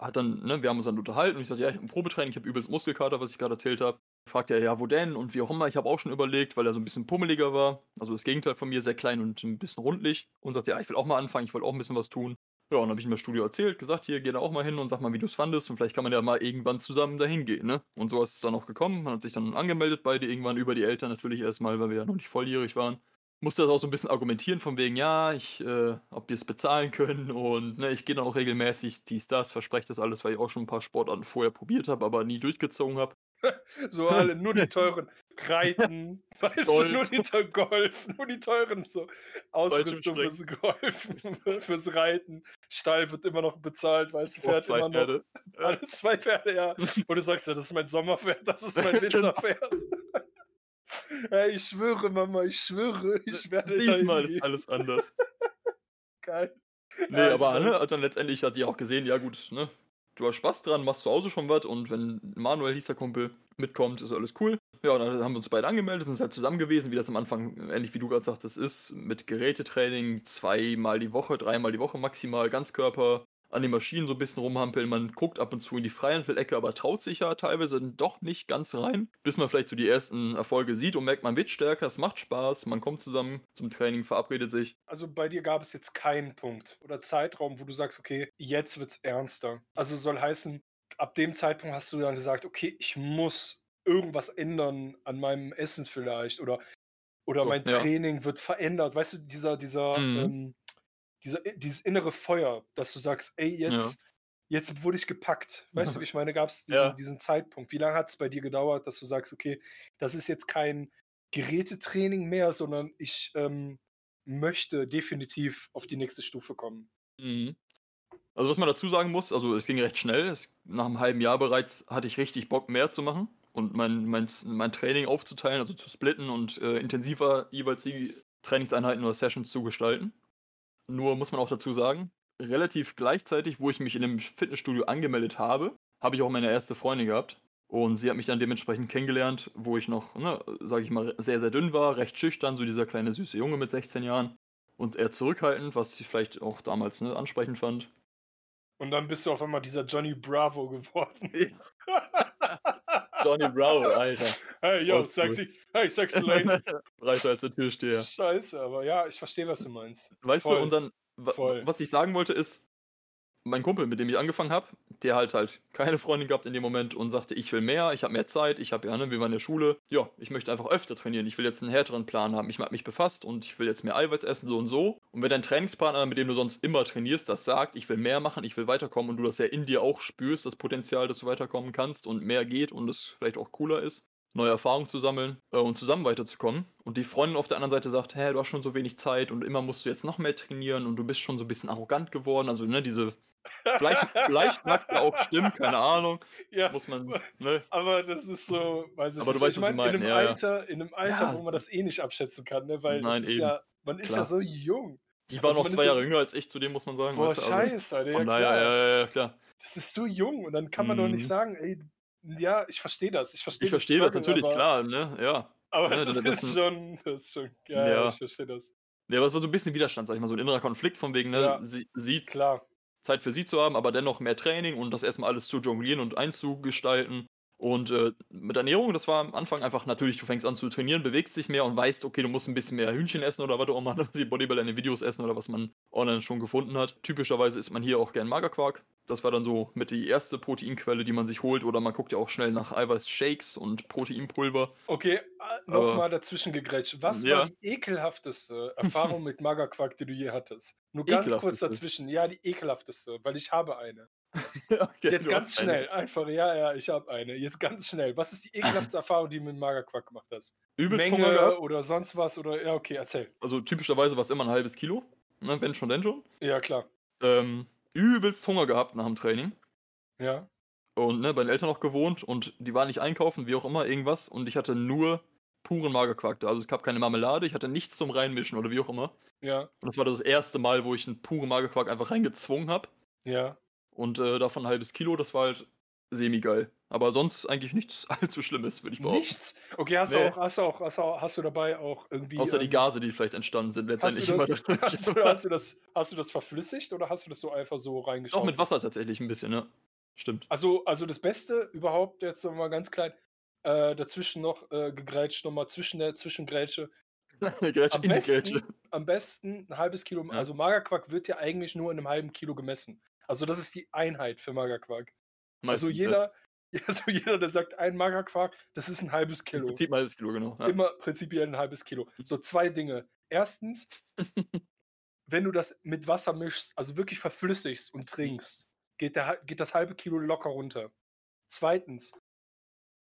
[SPEAKER 2] hat dann ne, wir haben uns dann unterhalten und ich sagte: „Ja, ich habe 'n Probetraining, ich habe übelst Muskelkater“, was ich grad erzählt habe. Fragt er: „Ja, wo denn?“ Und wie auch immer. Ich habe auch schon überlegt, weil er so 'n bisschen pummeliger war, also das Gegenteil von mir, sehr klein und 'n bisschen rundlich und sagt: „Ja, ich will auch mal anfangen, ich wollte auch 'n bisschen was tun.“ Ja, und dann habe ich ihm das Studio erzählt, gesagt: „Hier, geh da auch mal hin und sag mal, wie du's fandest und vielleicht kann man ja mal irgendwann zusammen da hingehen“, ne? Und so ist es dann auch gekommen. Man hat sich dann angemeldet, beide irgendwann über die Eltern natürlich erst mal, weil wir ja noch nicht volljährig waren. Musste das auch so 'n bisschen argumentieren von wegen: „Ja, ich äh, ob wir's bezahlen können und, ne, ich gehe dann auch regelmäßig, dies, das“, verspreche das alles, weil ich auch schon 'n paar Sportarten vorher probiert habe, aber nie durchgezogen habe.
[SPEAKER 1] So alle nur die teuren Reiten, weißt du, nur
[SPEAKER 2] Golf.
[SPEAKER 1] die teu Golf, nur die teuren so Ausrüstung fürs. Golfen, fürs Reiten. Stall wird immer noch bezahlt, weißt du,
[SPEAKER 2] Auch
[SPEAKER 1] fährt
[SPEAKER 2] 2
[SPEAKER 1] immer noch.
[SPEAKER 2] Pferde. Ja.
[SPEAKER 1] Alles 2 Pferde, ja. Und du sagst ja: „Das ist mein Sommerpferd, das ist mein
[SPEAKER 2] Genau.
[SPEAKER 1] Winterpferd.“ „Ey, ich schwöre, Mama, ich schwöre, ich werde
[SPEAKER 2] Diesmal ist
[SPEAKER 1] hingehen.“
[SPEAKER 2] alles anders.
[SPEAKER 1] Geil.
[SPEAKER 2] Ne,
[SPEAKER 1] Ja,
[SPEAKER 2] aber, ne, dann letztendlich hat die auch gesehen, ja gut, ne, du hast Spaß dran, machst zu Hause schon was und wenn Manuel, hieß der Kumpel, mitkommt, ist alles cool. Ja, und dann haben wir uns beide angemeldet, sind halt zusammen gewesen, wie das am Anfang, ähnlich wie du grad sagtest, ist, mit Gerätetraining zweimal die Woche, dreimal die Woche maximal, Ganzkörper, an den Maschinen so 'n bisschen rumhampeln. Man guckt ab und zu in die Freihandelecke, aber traut sich ja teilweise doch nicht ganz rein, bis man vielleicht so die ersten Erfolge sieht und merkt, man wird stärker, es macht Spaß, man kommt zusammen zum Training, verabredet sich.
[SPEAKER 1] Also, bei dir gab es jetzt keinen Punkt oder Zeitraum, wo du sagst: „Okay, jetzt wird's ernster.“ Also, soll heißen, ab dem Zeitpunkt hast du dann gesagt: „Okay, ich muss irgendwas ändern an meinem Essen vielleicht oder oder
[SPEAKER 2] So,
[SPEAKER 1] mein
[SPEAKER 2] ja.
[SPEAKER 1] Training wird verändert.“ Weißt du, dieser dieser,
[SPEAKER 2] Mhm.
[SPEAKER 1] ähm dieser dieses innere Feuer, dass du sagst: „Ey,
[SPEAKER 2] Ja.
[SPEAKER 1] jetzt jetzt wurde ich gepackt.“ Weißt du, wie ich meine? Gab's diesen
[SPEAKER 2] Ja.
[SPEAKER 1] diesen Zeitpunkt? Wie lange hat's bei dir gedauert, dass du sagst: „Okay, das ist jetzt kein Gerätetraining mehr, sondern ich, ähm, möchte definitiv auf die nächste Stufe kommen?“
[SPEAKER 2] Mhm. Also, was man dazu sagen muss, also, es ging recht schnell. Es nach 'nem halben Jahr bereits hatte ich richtig Bock, mehr zu machen und mein mein mein Training aufzuteilen, also, zu splitten und, äh, intensiver jeweils die Trainingseinheiten oder Sessions zu gestalten. Nur muss man auch dazu sagen, relativ gleichzeitig, wo ich mich in dem Fitnessstudio angemeldet habe, habe ich auch meine erste Freundin gehabt und sie hat mich dann dementsprechend kennengelernt, wo ich noch, ne, sage ich mal, sehr, sehr dünn war, recht schüchtern, so dieser kleine süße Junge mit 16 Jahren und eher zurückhaltend, was sie vielleicht auch damals, ne, ansprechend fand.
[SPEAKER 1] Und dann bist du auf einmal dieser Johnny Bravo geworden.
[SPEAKER 2] Johnny Bravo, Alter.
[SPEAKER 1] „Hey, yo,
[SPEAKER 2] Oldschool.
[SPEAKER 1] sexy. Hey, sexy lady.“
[SPEAKER 2] Breiter als der Türsteher.
[SPEAKER 1] Scheiße, aber ja, ich verstehe, was du meinst.
[SPEAKER 2] Weißt du,
[SPEAKER 1] Voll.
[SPEAKER 2] und dann
[SPEAKER 1] Voll.
[SPEAKER 2] was ich sagen wollte, ist mein Kumpel, mit dem ich angefangen habe, der hat halt keine Freundin gehabt in dem Moment und sagte: „Ich will mehr, ich habe mehr Zeit, ich habe ja, ne wir waren in der Schule. Ja, ich möchte einfach öfter trainieren. Ich will jetzt 'n härteren Plan haben. Ich habe mich befasst und ich will jetzt mehr Eiweiß essen, so und so.“ Und wenn dein Trainingspartner, mit dem du sonst immer trainierst, das sagt: „Ich will mehr machen, ich will weiterkommen“ und du das ja in dir auch spürst, das Potenzial, dass du weiterkommen kannst und mehr geht und es vielleicht auch cooler ist, neue Erfahrungen zu sammeln, äh, und zusammen weiterzukommen. Und die Freundin auf der anderen Seite sagt: „Hä, du hast schon so wenig Zeit und immer musst du jetzt noch mehr trainieren und du bist schon so 'n bisschen arrogant geworden.“ Also, ne, diese vielleicht vielleicht mag's ja auch stimmen, keine Ahnung,
[SPEAKER 1] Ja,
[SPEAKER 2] muss man, ne?
[SPEAKER 1] aber das ist so weiß ich
[SPEAKER 2] Aber du
[SPEAKER 1] nicht.
[SPEAKER 2] weißt,
[SPEAKER 1] Ich
[SPEAKER 2] was sie
[SPEAKER 1] meine, in
[SPEAKER 2] meinen,
[SPEAKER 1] 'nem
[SPEAKER 2] ja, ja.
[SPEAKER 1] Alter in 'nem Alter,
[SPEAKER 2] Ja,
[SPEAKER 1] wo man
[SPEAKER 2] das
[SPEAKER 1] das eh nicht abschätzen kann, ne, weil das
[SPEAKER 2] Nein,
[SPEAKER 1] ist ja man ist ja
[SPEAKER 2] Klar.
[SPEAKER 1] so jung.
[SPEAKER 2] Die war
[SPEAKER 1] Also,
[SPEAKER 2] noch
[SPEAKER 1] man
[SPEAKER 2] 2
[SPEAKER 1] ist ja
[SPEAKER 2] Jahre jünger als ich zudem, muss man sagen,
[SPEAKER 1] Boah,
[SPEAKER 2] weißt du, also
[SPEAKER 1] scheiße, Alter, ja
[SPEAKER 2] von daher,
[SPEAKER 1] klar.
[SPEAKER 2] ja, ja, ja, klar.
[SPEAKER 1] Das ist so jung und dann kann man doch nicht
[SPEAKER 2] Mhm.
[SPEAKER 1] sagen: „Ey, ja, ich verstehe das. Ich verstehe
[SPEAKER 2] Ich
[SPEAKER 1] den
[SPEAKER 2] verstehe das natürlich,
[SPEAKER 1] aber“
[SPEAKER 2] klar, ne, ja.
[SPEAKER 1] aber
[SPEAKER 2] Ne,
[SPEAKER 1] das
[SPEAKER 2] das
[SPEAKER 1] ist
[SPEAKER 2] 'n
[SPEAKER 1] schon das ist schon ja, ja, ich
[SPEAKER 2] Ja.
[SPEAKER 1] verstehe das.
[SPEAKER 2] Ja, aber es war so 'n bisschen Widerstand, sage ich mal, so 'n innerer Konflikt von wegen, ne,
[SPEAKER 1] Ja,
[SPEAKER 2] sie sie
[SPEAKER 1] klar.
[SPEAKER 2] Zeit für sie zu haben, aber dennoch mehr Training und das erstmal alles zu jonglieren und einzugestalten. Und äh, mit Ernährung, das war am Anfang einfach natürlich, du fängst an zu trainieren, bewegst dich mehr und weißt, okay, du musst ein bisschen mehr Hühnchen essen oder was auch immer, die Bodybuilder in den Videos essen oder was man online schon gefunden hat. Typischerweise isst man hier auch gern Magerquark. Das war dann so mit die erste Proteinquelle, die man sich holt. Oder man guckt ja auch schnell nach Eiweißshakes und Proteinpulver.
[SPEAKER 1] Okay, äh, nochmal dazwischen gegrätscht. Was
[SPEAKER 2] ja.
[SPEAKER 1] war die ekelhafteste Erfahrung mit Magerquark, die du je hattest? Nur ganz kurz dazwischen. Ja, die ekelhafteste, weil ich habe eine.
[SPEAKER 2] okay,
[SPEAKER 1] Jetzt ganz
[SPEAKER 2] hast eine.
[SPEAKER 1] schnell, einfach, ja, ja, ich habe eine. Jetzt ganz schnell. Was ist die ekelhafteste Erfahrung, die du mit Magerquark gemacht hast?
[SPEAKER 2] Übelst Hunger
[SPEAKER 1] Menge
[SPEAKER 2] gehabt.
[SPEAKER 1] oder sonst was? Oder ja, okay, erzähl.
[SPEAKER 2] Also typischerweise war es immer ein halbes Kilo. Ne, wenn schon, denn schon.
[SPEAKER 1] Ja, klar.
[SPEAKER 2] Ähm, übelst Hunger gehabt nach dem Training.
[SPEAKER 1] Ja.
[SPEAKER 2] Und ne, bei den Eltern noch gewohnt und die waren nicht einkaufen, wie auch immer, irgendwas. Und ich hatte nur puren Magerquark da. Also es gab keine Marmelade, ich hatte nichts zum Reinmischen oder wie auch immer.
[SPEAKER 1] Ja.
[SPEAKER 2] Und das war das erste Mal, wo ich einen puren Magerquark einfach reingezwungen habe.
[SPEAKER 1] Ja.
[SPEAKER 2] Und äh, davon ein halbes Kilo, das war halt semi-geil. Aber sonst eigentlich nichts allzu Schlimmes, würde ich behaupten.
[SPEAKER 1] Nichts? Okay, hast,
[SPEAKER 2] Nee.
[SPEAKER 1] du auch, hast, du auch, hast, du auch, hast du dabei auch irgendwie.
[SPEAKER 2] Außer die
[SPEAKER 1] ähm,
[SPEAKER 2] Gase, die vielleicht entstanden sind,
[SPEAKER 1] Hast du,
[SPEAKER 2] letztendlich
[SPEAKER 1] das,
[SPEAKER 2] immer.
[SPEAKER 1] hast, du, hast, du das, hast du das verflüssigt oder hast du das so einfach so reingeschaut?
[SPEAKER 2] Auch mit Wasser tatsächlich ein bisschen, ne? Stimmt.
[SPEAKER 1] Also, also das Beste überhaupt, jetzt noch mal ganz klein, äh, dazwischen noch äh, gegrätscht, nochmal zwischen der Zwischengrätsche.
[SPEAKER 2] Grätsche
[SPEAKER 1] Am
[SPEAKER 2] in die
[SPEAKER 1] besten, am besten ein halbes Kilo,
[SPEAKER 2] Ja.
[SPEAKER 1] also Magerquark wird ja eigentlich nur in einem halben Kilo gemessen. Also das ist die Einheit für Magerquark. also
[SPEAKER 2] Meistens, ja.
[SPEAKER 1] jeder, also jeder, der sagt ein Magerquark, das ist ein halbes
[SPEAKER 2] Im
[SPEAKER 1] Kilo.
[SPEAKER 2] Prinzip mal das Kilo, genau. Ja.
[SPEAKER 1] Immer prinzipiell ein halbes Kilo. So zwei Dinge. Erstens, wenn du das mit Wasser mischst, also wirklich verflüssigst und trinkst, geht, der, geht das halbe Kilo locker runter. Zweitens,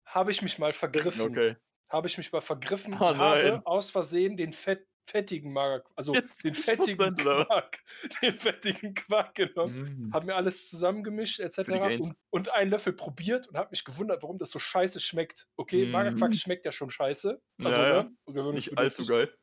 [SPEAKER 1] habe ich mich mal vergriffen.
[SPEAKER 2] Okay.
[SPEAKER 1] Habe ich mich mal vergriffen und habe aus Versehen den fett, fettigen Mager, also
[SPEAKER 2] Jetzt
[SPEAKER 1] den
[SPEAKER 2] 20%
[SPEAKER 1] fettigen? Quark, den fettigen Quark genommen
[SPEAKER 2] Mm.
[SPEAKER 1] habe mir alles zusammengemischt etc. Und, und einen Löffel probiert und habe mich gewundert, warum das so scheiße schmeckt. Okay,
[SPEAKER 2] Mhm.
[SPEAKER 1] Magerquark schmeckt ja schon scheiße. Also,
[SPEAKER 2] Ja, ja.
[SPEAKER 1] ne,
[SPEAKER 2] Nicht allzu geil.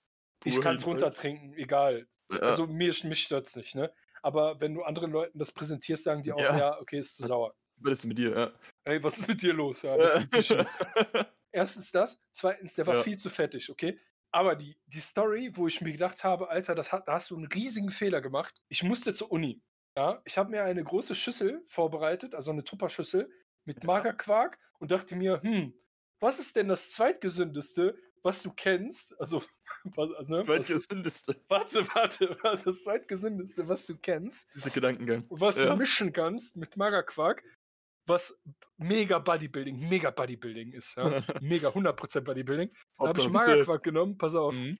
[SPEAKER 1] Ich
[SPEAKER 2] Pur
[SPEAKER 1] kann es runtertrinken, egal.
[SPEAKER 2] Ja.
[SPEAKER 1] Also mir, mich stört es nicht, ne? Aber wenn du anderen Leuten das präsentierst, sagen die auch, ja,
[SPEAKER 2] Ja.
[SPEAKER 1] okay, ist zu sauer.
[SPEAKER 2] Was ist mit dir? Ja.
[SPEAKER 1] Ey, was ist mit dir los? Ja, das ist. Erstens das, zweitens, der war
[SPEAKER 2] Ja.
[SPEAKER 1] viel zu fettig, okay? Aber die, die Story, wo ich mir gedacht habe, Alter, das hat, da hast du einen riesigen Fehler gemacht. Ich musste zur Uni. Ja, ich habe mir eine große Schüssel vorbereitet, also eine Tupperschüssel mit Magerquark und dachte mir, hm, was ist denn das zweitgesündeste, was du kennst? Also, was, also,
[SPEAKER 2] Das
[SPEAKER 1] ne, was,
[SPEAKER 2] zweitgesündeste.
[SPEAKER 1] warte, warte, warte, das zweitgesündeste, was du kennst
[SPEAKER 2] Dieser Gedankengang.
[SPEAKER 1] was
[SPEAKER 2] Ja.
[SPEAKER 1] du mischen kannst mit Magerquark, was mega Bodybuilding, mega Bodybuilding ist. Ja? mega 100% Bodybuilding. Da habe ich Magerquark genommen, pass auf,
[SPEAKER 2] Mhm.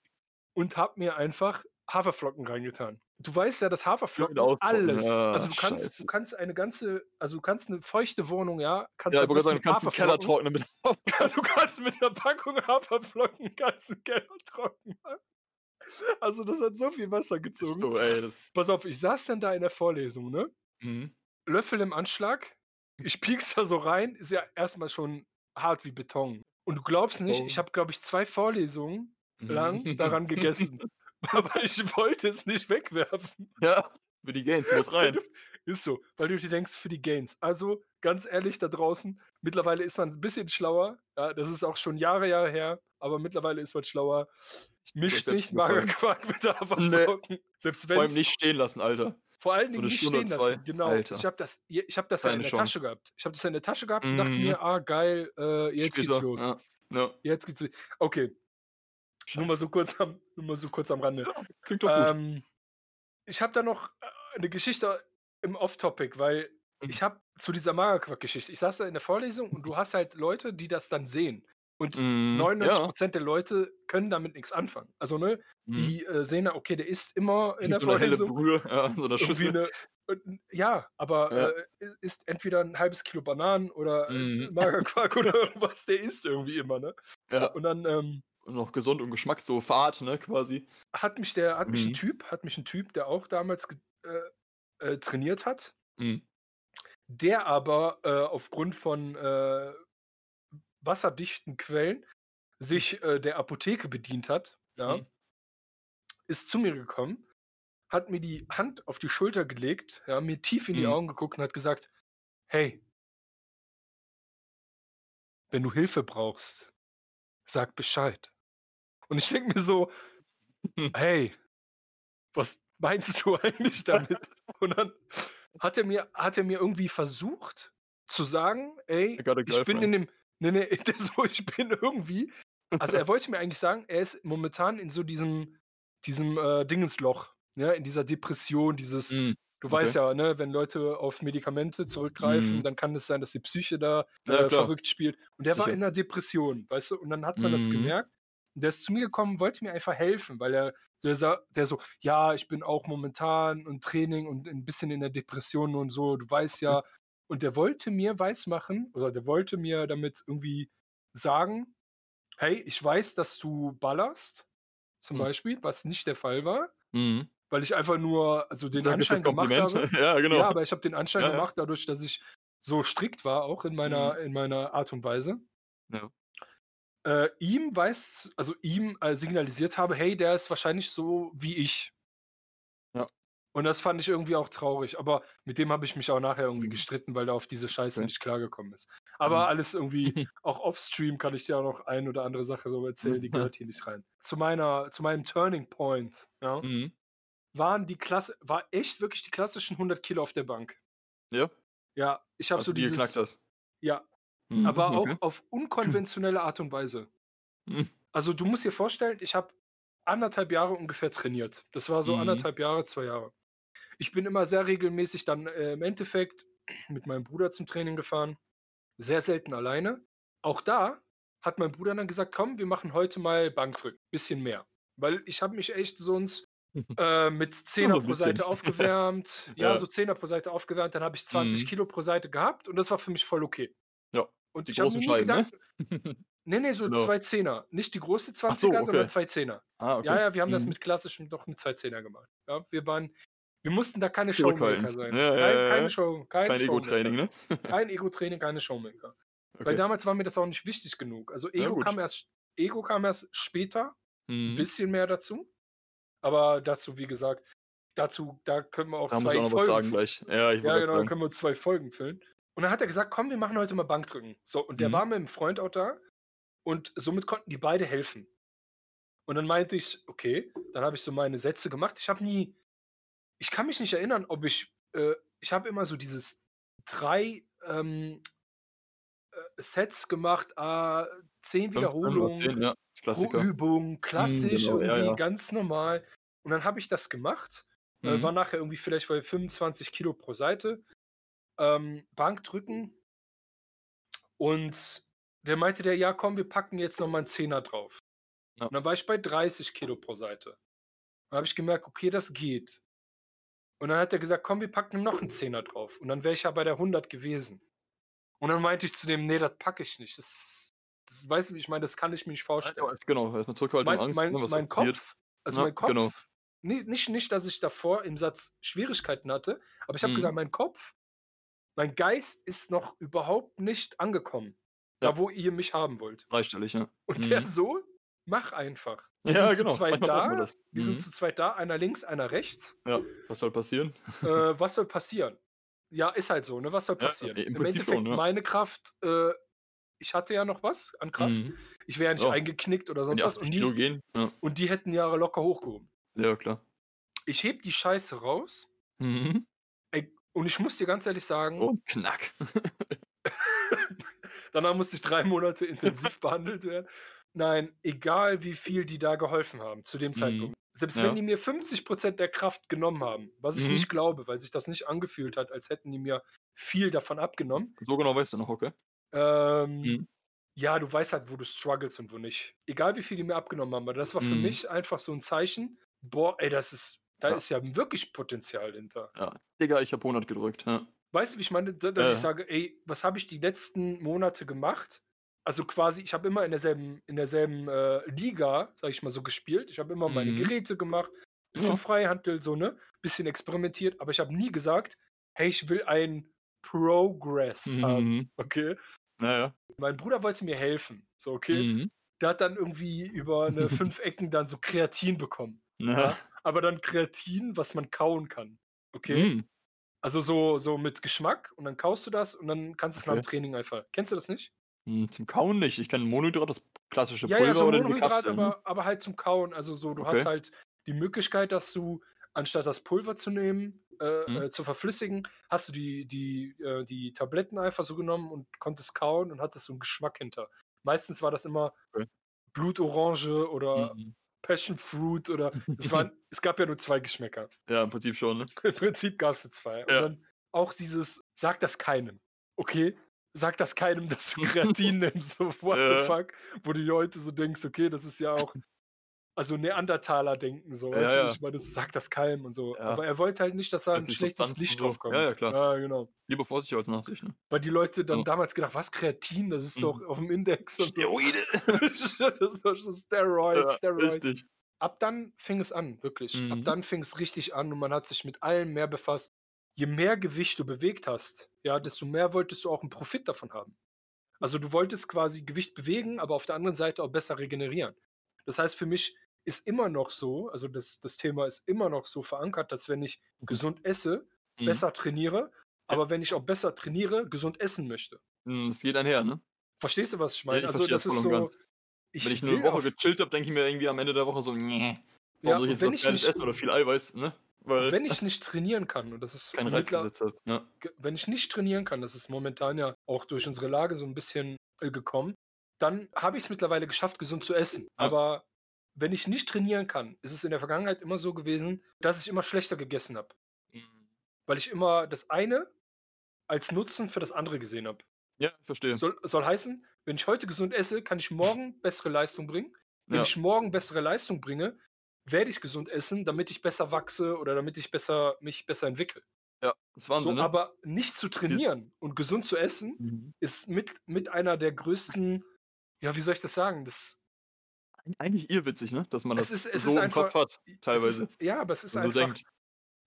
[SPEAKER 1] und habe mir einfach Haferflocken reingetan. Du weißt ja, dass Haferflocken alles,
[SPEAKER 2] Ja,
[SPEAKER 1] also du kannst,
[SPEAKER 2] scheiße.
[SPEAKER 1] du kannst eine ganze, also du kannst eine feuchte Wohnung, ja, kannst
[SPEAKER 2] Ja,
[SPEAKER 1] am
[SPEAKER 2] ich wollte sagen, du kannst den Keller
[SPEAKER 1] Haferflocken-
[SPEAKER 2] trocknen mit
[SPEAKER 1] Du kannst mit einer Packung Haferflocken den Keller trocken machen. Also das hat so viel Wasser gezogen.
[SPEAKER 2] so, ey. Das,
[SPEAKER 1] Pass auf, ich saß dann da in der Vorlesung, ne?
[SPEAKER 2] mhm.
[SPEAKER 1] Löffel im Anschlag. Ich piek's da so rein, ist ja erstmal schon hart wie Beton. Und du glaubst nicht, ich habe, glaube ich, zwei Vorlesungen lang daran gegessen. Aber ich wollte es nicht wegwerfen.
[SPEAKER 2] Ja, für die Gains muss rein.
[SPEAKER 1] Ist so, weil du dir denkst, für die Gains. Also, ganz ehrlich, da draußen, mittlerweile ist man ein bisschen schlauer. Ja, das ist auch schon Jahre, Jahre her, aber mittlerweile ist man schlauer. Mischt nicht. Magerquark mit Haferflocken. Selbst
[SPEAKER 2] Vor allem
[SPEAKER 1] wenn
[SPEAKER 2] nicht stehen lassen, Alter.
[SPEAKER 1] Vor allen
[SPEAKER 2] So
[SPEAKER 1] Dingen
[SPEAKER 2] eine
[SPEAKER 1] nicht
[SPEAKER 2] Stunde
[SPEAKER 1] stehen lassen. Genau.
[SPEAKER 2] Alter.
[SPEAKER 1] Ich habe das, ich hab das ja in der
[SPEAKER 2] Chance.
[SPEAKER 1] Tasche gehabt. Ich habe das ja in der Tasche gehabt und dachte
[SPEAKER 2] Mhm.
[SPEAKER 1] mir, ah, geil, äh, jetzt geht's
[SPEAKER 2] Später.
[SPEAKER 1] los.
[SPEAKER 2] Ja. Ja.
[SPEAKER 1] Jetzt geht's los. Okay, nur mal,
[SPEAKER 2] Scheiße.
[SPEAKER 1] so kurz am, nur mal so kurz am Rande.
[SPEAKER 2] Klingt doch gut.
[SPEAKER 1] Ähm, ich habe da noch äh, eine Geschichte im Off-Topic, weil
[SPEAKER 2] Mhm.
[SPEAKER 1] ich habe zu dieser Magerquark-Geschichte, ich saß da in der Vorlesung und du hast halt Leute, die das dann sehen. Und
[SPEAKER 2] Mhm,
[SPEAKER 1] 99% der Leute können damit nichts anfangen. Also, ne,
[SPEAKER 2] Mhm.
[SPEAKER 1] die äh, sehen da, okay, der ist immer in der
[SPEAKER 2] so eine helle
[SPEAKER 1] Vorlesung.
[SPEAKER 2] Brühe, ja, so einer Schüssel.
[SPEAKER 1] eine, ja, aber
[SPEAKER 2] Ja.
[SPEAKER 1] Äh, is- isst entweder ein halbes Kilo Bananen oder äh, Magerquark oder irgendwas, der isst irgendwie immer, ne?
[SPEAKER 2] Ja,
[SPEAKER 1] Und dann ähm,
[SPEAKER 2] und noch gesund und Geschmack, so Fahrt, ne, quasi.
[SPEAKER 1] hat mich der, hat mich ein
[SPEAKER 2] Mhm.
[SPEAKER 1] Typ, hat mich ein Typ, der auch damals äh, äh, trainiert hat,
[SPEAKER 2] Mhm.
[SPEAKER 1] der aber äh, aufgrund von wasserdichten Quellen sich äh, der Apotheke bedient hat, ja,
[SPEAKER 2] Mhm.
[SPEAKER 1] ist zu mir gekommen, hat mir die Hand auf die Schulter gelegt, ja, mir tief in die
[SPEAKER 2] Mhm.
[SPEAKER 1] Augen geguckt und hat gesagt, hey, wenn du Hilfe brauchst, sag Bescheid. Und ich denke mir so, hey, was meinst du eigentlich damit? Und dann hat er mir hat er mir irgendwie versucht zu sagen: „Ey, ich bin in dem“ ne, ne, der so ich bin irgendwie also, er wollte mir eigentlich sagen, er ist momentan in so diesem diesem, äh, Dingensloch, ne, in dieser Depression, dieses
[SPEAKER 2] Mhm,
[SPEAKER 1] du
[SPEAKER 2] okay.
[SPEAKER 1] weißt ja, ne, wenn Leute auf Medikamente zurückgreifen,
[SPEAKER 2] Mhm.
[SPEAKER 1] dann kann es sein, dass die Psyche da,
[SPEAKER 2] Ja,
[SPEAKER 1] äh, verrückt spielt. Und der war
[SPEAKER 2] Sicher.
[SPEAKER 1] in 'ner Depression, weißt du? Und dann hat man das
[SPEAKER 2] Mhm.
[SPEAKER 1] gemerkt. Und der ist zu mir gekommen, wollte mir einfach helfen, weil er der der so: „Ja, ich bin auch momentan und Training und 'n bisschen in der Depression und so, du weißt ja“ und der wollte mir weismachen oder der wollte mir damit irgendwie sagen: „Hey, ich weiß, dass du ballerst“, zum
[SPEAKER 2] Hm.
[SPEAKER 1] Beispiel, was nicht der Fall war,
[SPEAKER 2] Mhm.
[SPEAKER 1] weil ich einfach nur also, den
[SPEAKER 2] Danke
[SPEAKER 1] Anschein gemacht habe
[SPEAKER 2] Ja, genau.
[SPEAKER 1] ja, aber ich habe den Anschein
[SPEAKER 2] Ja,
[SPEAKER 1] gemacht dadurch, dass ich so strikt war, auch in
[SPEAKER 2] Mhm.
[SPEAKER 1] meiner in meiner Art und Weise.
[SPEAKER 2] Ja.
[SPEAKER 1] Äh, ihm weiß also, ihm, äh, signalisiert habe: „Hey, der ist wahrscheinlich so wie ich.“
[SPEAKER 2] Ja.
[SPEAKER 1] Und das fand ich irgendwie auch traurig, aber mit dem habe ich mich auch nachher irgendwie
[SPEAKER 2] Mhm.
[SPEAKER 1] gestritten, weil der auf diese Scheiße
[SPEAKER 2] Okay.
[SPEAKER 1] nicht klargekommen ist.
[SPEAKER 2] Mhm.
[SPEAKER 1] Aber alles irgendwie auch off-stream kann ich dir auch noch ein oder andere Sache so erzählen, die gehört hier nicht rein. Zu meiner zu meinem Turning Point, ja,
[SPEAKER 2] Mhm.
[SPEAKER 1] waren die Klasse war echt wirklich die klassischen 100 Kilo auf der Bank.
[SPEAKER 2] Ja?
[SPEAKER 1] Ja, ich habe
[SPEAKER 2] Als
[SPEAKER 1] so
[SPEAKER 2] die geknackt
[SPEAKER 1] dieses
[SPEAKER 2] hast?
[SPEAKER 1] ja,
[SPEAKER 2] Mhm,
[SPEAKER 1] aber
[SPEAKER 2] okay.
[SPEAKER 1] auch auf unkonventionelle Art und Weise.
[SPEAKER 2] Mhm.
[SPEAKER 1] Also, du musst dir vorstellen, ich habe 1 1/2 Jahre ungefähr trainiert. Das war so
[SPEAKER 2] Mhm.
[SPEAKER 1] 1 1/2 Jahre, 2 Jahre. Ich bin immer sehr regelmäßig dann, äh, im Endeffekt mit meinem Bruder zum Training gefahren, sehr selten alleine. Auch da hat mein Bruder dann gesagt: „Komm, wir machen heute mal Bankdrücken, bisschen mehr.“ Weil ich habe mich echt sonst, äh, mit
[SPEAKER 2] Nur
[SPEAKER 1] 10er
[SPEAKER 2] so 'n
[SPEAKER 1] pro. Seite aufgewärmt. Ja,
[SPEAKER 2] Ja.
[SPEAKER 1] so 10er pro Seite aufgewärmt, dann habe ich 20
[SPEAKER 2] Mhm.
[SPEAKER 1] Kilo pro Seite gehabt und das war für mich voll okay.
[SPEAKER 2] Ja,
[SPEAKER 1] Und
[SPEAKER 2] die
[SPEAKER 1] ich habe mir
[SPEAKER 2] großen
[SPEAKER 1] nie
[SPEAKER 2] Scheiben, ne?
[SPEAKER 1] Gedanken ne, ne, so
[SPEAKER 2] Genau.
[SPEAKER 1] 2 10er. Nicht die große
[SPEAKER 2] Ach so,
[SPEAKER 1] 20er, sondern
[SPEAKER 2] okay.
[SPEAKER 1] 2 10er.
[SPEAKER 2] Ah,
[SPEAKER 1] Ja,
[SPEAKER 2] okay.
[SPEAKER 1] ja, wir haben das
[SPEAKER 2] Mhm.
[SPEAKER 1] mit klassischen doch mit 2 10er gemacht. Ja, wir waren wir mussten da keine Showmaker sein.
[SPEAKER 2] Ja, ja,
[SPEAKER 1] Kein
[SPEAKER 2] ja,
[SPEAKER 1] keine
[SPEAKER 2] ja.
[SPEAKER 1] Show kein
[SPEAKER 2] Kein Ego-Training, ne?
[SPEAKER 1] Kein Ego-Training, keine Showmaker. Weil
[SPEAKER 2] Okay.
[SPEAKER 1] damals war mir das auch nicht wichtig genug. Also, Ego kam erst Ego kam erst später,
[SPEAKER 2] Mhm.
[SPEAKER 1] bisschen mehr dazu. Aber dazu, wie gesagt dazu da können wir auch
[SPEAKER 2] Da musst du
[SPEAKER 1] 2
[SPEAKER 2] auch noch was
[SPEAKER 1] Folgen
[SPEAKER 2] sagen
[SPEAKER 1] f
[SPEAKER 2] gleich. Ja, ich
[SPEAKER 1] ja, genau, da
[SPEAKER 2] sagen.
[SPEAKER 1] können wir 2 Folgen füllen. Und dann hat er gesagt: „Komm, wir machen heute mal Bankdrücken.“ So, und der
[SPEAKER 2] Mhm.
[SPEAKER 1] war mit 'm Freund auch da und somit konnten die beide helfen. Und dann meinte ich: „Okay.“ Dann habe ich so meine Sätze gemacht. Ich habe nie ich kann mich nicht erinnern, ob ich äh, ich habe immer so dieses 3, ähm, äh, Sets gemacht, à 10
[SPEAKER 2] 15 oder
[SPEAKER 1] Wiederholungen
[SPEAKER 2] 10, ja, Klassiker.
[SPEAKER 1] Übung,
[SPEAKER 2] Mhm,
[SPEAKER 1] klassisch
[SPEAKER 2] genau, ja,
[SPEAKER 1] irgendwie,
[SPEAKER 2] ja.
[SPEAKER 1] ganz normal. Und dann habe ich das gemacht, äh,
[SPEAKER 2] Mhm.
[SPEAKER 1] war nachher irgendwie vielleicht bei 25 Kilo pro Seite, ähm, Bankdrücken. Und der meinte der: „Ja, komm, wir packen jetzt noch mal 'n Zehner drauf.“
[SPEAKER 2] Ja.
[SPEAKER 1] Und dann war ich bei 30 Kilo pro Seite. Dann habe ich gemerkt: „Okay, das geht.“ Und dann hat er gesagt: „Komm, wir packen noch 'n Zehner drauf.“ Und dann wäre ich ja bei der 100 gewesen. Und dann meinte ich zu dem: „Ne, das packe ich nicht. Das das du, wie ich meine? Das kann ich mir nicht vorstellen.“
[SPEAKER 2] Genau, erst mal Zurückhaltung,
[SPEAKER 1] Mein
[SPEAKER 2] Angst,
[SPEAKER 1] mein
[SPEAKER 2] ne, was
[SPEAKER 1] mein
[SPEAKER 2] passiert.
[SPEAKER 1] Kopf also,
[SPEAKER 2] Ja,
[SPEAKER 1] mein
[SPEAKER 2] genau.
[SPEAKER 1] Kopf ni nicht nicht, dass ich davor im Satz Schwierigkeiten hatte, aber ich habe
[SPEAKER 2] Mhm.
[SPEAKER 1] gesagt: „Mein Kopf mein Geist ist noch überhaupt nicht angekommen,
[SPEAKER 2] Ja.
[SPEAKER 1] da wo ihr mich haben wollt.“
[SPEAKER 2] Dreistellig, ja.
[SPEAKER 1] Und der
[SPEAKER 2] Mhm.
[SPEAKER 1] so: „Mach einfach. Wir
[SPEAKER 2] Ja,
[SPEAKER 1] sind zu
[SPEAKER 2] genau.
[SPEAKER 1] zweit
[SPEAKER 2] Manchmal braucht man
[SPEAKER 1] da wir sind
[SPEAKER 2] Mhm.
[SPEAKER 1] zu zweit da, einer links, einer rechts.“
[SPEAKER 2] Ja, was soll passieren?
[SPEAKER 1] Äh, was soll passieren? Ja, ist halt so, ne? Was soll
[SPEAKER 2] Ja,
[SPEAKER 1] passieren?
[SPEAKER 2] i im
[SPEAKER 1] Im
[SPEAKER 2] Prinzip schon,
[SPEAKER 1] Endeffekt
[SPEAKER 2] ja.
[SPEAKER 1] meine Kraft äh, ich hatte ja noch was an Kraft.
[SPEAKER 2] Mhm.
[SPEAKER 1] Ich wäre ja nicht
[SPEAKER 2] Ja.
[SPEAKER 1] eingeknickt oder sonst was und
[SPEAKER 2] 80 Kilo
[SPEAKER 1] die
[SPEAKER 2] gehen, ja.
[SPEAKER 1] und die hätten ja locker hochgehoben.
[SPEAKER 2] Ja, klar.
[SPEAKER 1] Ich hebe die Scheiße raus
[SPEAKER 2] Mhm.
[SPEAKER 1] ey, und ich muss dir ganz ehrlich sagen
[SPEAKER 2] Und knack.
[SPEAKER 1] danach musste ich 3 Monate intensiv behandelt werden. Nein, egal wie viel die da geholfen haben zu dem
[SPEAKER 2] Mhm.
[SPEAKER 1] Zeitpunkt. Selbst wenn
[SPEAKER 2] Ja.
[SPEAKER 1] die mir 50 % der Kraft genommen haben, was ich
[SPEAKER 2] Mhm.
[SPEAKER 1] nicht glaube, weil sich das nicht angefühlt hat, als hätten die mir viel davon abgenommen.
[SPEAKER 2] So genau weißt du noch, okay.
[SPEAKER 1] Ähm,
[SPEAKER 2] Mhm.
[SPEAKER 1] ja, du weißt halt, wo du struggles und wo nicht. Egal wie viel die mir abgenommen haben, aber das war für
[SPEAKER 2] Mhm.
[SPEAKER 1] mich einfach so 'n Zeichen: „Boah, ey, das ist da
[SPEAKER 2] Ja.
[SPEAKER 1] ist ja wirklich Potenzial hinter.“
[SPEAKER 2] Ja. Digga, ich habe 100 gedrückt, ja.
[SPEAKER 1] Weißt du, wie ich meine? Da dass ich
[SPEAKER 2] Ja.
[SPEAKER 1] sage: „Ey, was habe ich die letzten Monate gemacht?“ Also, quasi, ich habe immer in derselben in derselben, äh, Liga, sage ich mal so, gespielt. Ich habe immer meine
[SPEAKER 2] Mhm.
[SPEAKER 1] Geräte gemacht, bisschen
[SPEAKER 2] Ja.
[SPEAKER 1] Freihantel so, ne? Bisschen experimentiert, aber ich habe nie gesagt: „Hey, ich will einen Progress haben“,
[SPEAKER 2] Mhm.
[SPEAKER 1] okay?
[SPEAKER 2] Ja, ja.
[SPEAKER 1] Mein Bruder wollte mir helfen, so, okay?
[SPEAKER 2] Mhm.
[SPEAKER 1] Der hat dann irgendwie über 'ne 5 Ecken dann so Kreatin bekommen,
[SPEAKER 2] Ja.
[SPEAKER 1] ja? Aber dann Kreatin, was man kauen kann, okay?
[SPEAKER 2] Mhm.
[SPEAKER 1] Also, so so mit Geschmack und dann kaust du das und dann kannst du's nach dem
[SPEAKER 2] Okay.
[SPEAKER 1] Training einfach kennst du das nicht?
[SPEAKER 2] Hm, zum Kauen nicht. Ich kenne Monohydrat, das klassische
[SPEAKER 1] Ja, ja,
[SPEAKER 2] Pulver
[SPEAKER 1] so
[SPEAKER 2] oder
[SPEAKER 1] Monohydrat,
[SPEAKER 2] Kapseln, ne?
[SPEAKER 1] aber aber halt zum Kauen. Also, so, du hast
[SPEAKER 2] Okay.
[SPEAKER 1] halt die Möglichkeit, dass du anstatt das Pulver zu nehmen, äh,
[SPEAKER 2] Mhm.
[SPEAKER 1] äh, zu verflüssigen, hast du die, die, äh, die Tabletten einfach so genommen und konntest kauen und hattest so einen Geschmack hinter. Meistens war das immer
[SPEAKER 2] Okay.
[SPEAKER 1] Blutorange oder
[SPEAKER 2] Mhm.
[SPEAKER 1] Passion Fruit oder es, waren, es gab ja nur zwei Geschmäcker.
[SPEAKER 2] Ja, im Prinzip schon, ne?
[SPEAKER 1] Im Prinzip gab es zwei. Und
[SPEAKER 2] Ja.
[SPEAKER 1] dann auch dieses, sag das keinem. Okay? Sag das keinem, dass du Kreatin nimmst. So, what
[SPEAKER 2] Ja.
[SPEAKER 1] the fuck? Wo du heute so denkst, okay, das ist ja auch, also Neandertaler denken so,
[SPEAKER 2] Ja,
[SPEAKER 1] weißt du?
[SPEAKER 2] ja.
[SPEAKER 1] Ich meine, das sagt das keinem und so. Aber er wollte halt nicht, dass da ein schlechtes Licht
[SPEAKER 2] so-
[SPEAKER 1] drauf kommt.
[SPEAKER 2] Ja, ja, klar.
[SPEAKER 1] Ja, genau.
[SPEAKER 2] Lieber Vorsicht als Nachsicht, ne?
[SPEAKER 1] Weil die Leute dann damals gedacht, was, Kreatin? Das ist
[SPEAKER 2] Mhm.
[SPEAKER 1] doch auf dem Index und so.
[SPEAKER 2] Steroide!
[SPEAKER 1] das ist doch so Steroids, Steroids.
[SPEAKER 2] richtig.
[SPEAKER 1] ab dann fing es an, wirklich. Ab
[SPEAKER 2] Mhm.
[SPEAKER 1] dann fing es richtig an und man hat sich mit allem mehr befasst. Je mehr Gewicht du bewegt hast, ja, desto mehr wolltest du auch einen Profit davon haben. Also du wolltest quasi Gewicht bewegen, aber auf der anderen Seite auch besser regenerieren. Das heißt, für mich ist immer noch so, also das, das Thema ist immer noch so verankert, dass wenn ich gesund esse,
[SPEAKER 2] Mhm.
[SPEAKER 1] besser trainiere, aber wenn ich auch besser trainiere, gesund essen möchte.
[SPEAKER 2] Es geht einher, ne?
[SPEAKER 1] Verstehst du, was ich
[SPEAKER 2] Ja,
[SPEAKER 1] meine?
[SPEAKER 2] ich
[SPEAKER 1] also das
[SPEAKER 2] das
[SPEAKER 1] ist so.
[SPEAKER 2] ganz. Wenn ich nur eine Woche gechillt habe, denke ich mir irgendwie am Ende der Woche so, nee, warum
[SPEAKER 1] Ja,
[SPEAKER 2] soll ich jetzt was
[SPEAKER 1] ich
[SPEAKER 2] essen oder viel Eiweiß, ne?
[SPEAKER 1] Wenn ich nicht trainieren kann, und das ist
[SPEAKER 2] keinen Reiz
[SPEAKER 1] mittler-
[SPEAKER 2] gesetzt habe. Ja.
[SPEAKER 1] wenn ich nicht trainieren kann, das ist momentan ja auch durch unsere Lage so ein bisschen äh, gekommen, dann habe ich es mittlerweile geschafft, gesund zu essen.
[SPEAKER 2] Ja.
[SPEAKER 1] Aber wenn ich nicht trainieren kann, ist es in der Vergangenheit immer so gewesen, dass ich immer schlechter gegessen habe.
[SPEAKER 2] Mhm.
[SPEAKER 1] Weil ich immer das eine als Nutzen für das andere gesehen habe.
[SPEAKER 2] Ja, verstehe.
[SPEAKER 1] Soll, soll heißen, wenn ich heute gesund esse, kann ich morgen bessere Leistung bringen. Wenn
[SPEAKER 2] Ja.
[SPEAKER 1] ich morgen bessere Leistung bringe, werde ich gesund essen, damit ich besser wachse oder damit ich besser, mich besser entwickle.
[SPEAKER 2] Ja, das ist Wahnsinn,
[SPEAKER 1] So,
[SPEAKER 2] ne?
[SPEAKER 1] aber nicht zu trainieren und gesund zu essen,
[SPEAKER 2] Mhm.
[SPEAKER 1] ist mit, mit einer der größten, ja, wie soll ich das sagen? Das,
[SPEAKER 2] Eigentlich irrwitzig, ne? Dass man
[SPEAKER 1] Es
[SPEAKER 2] das
[SPEAKER 1] ist- es
[SPEAKER 2] so
[SPEAKER 1] ist
[SPEAKER 2] im
[SPEAKER 1] einfach-
[SPEAKER 2] Kopf hat, teilweise.
[SPEAKER 1] ist, ja, aber es ist einfach,
[SPEAKER 2] denkt.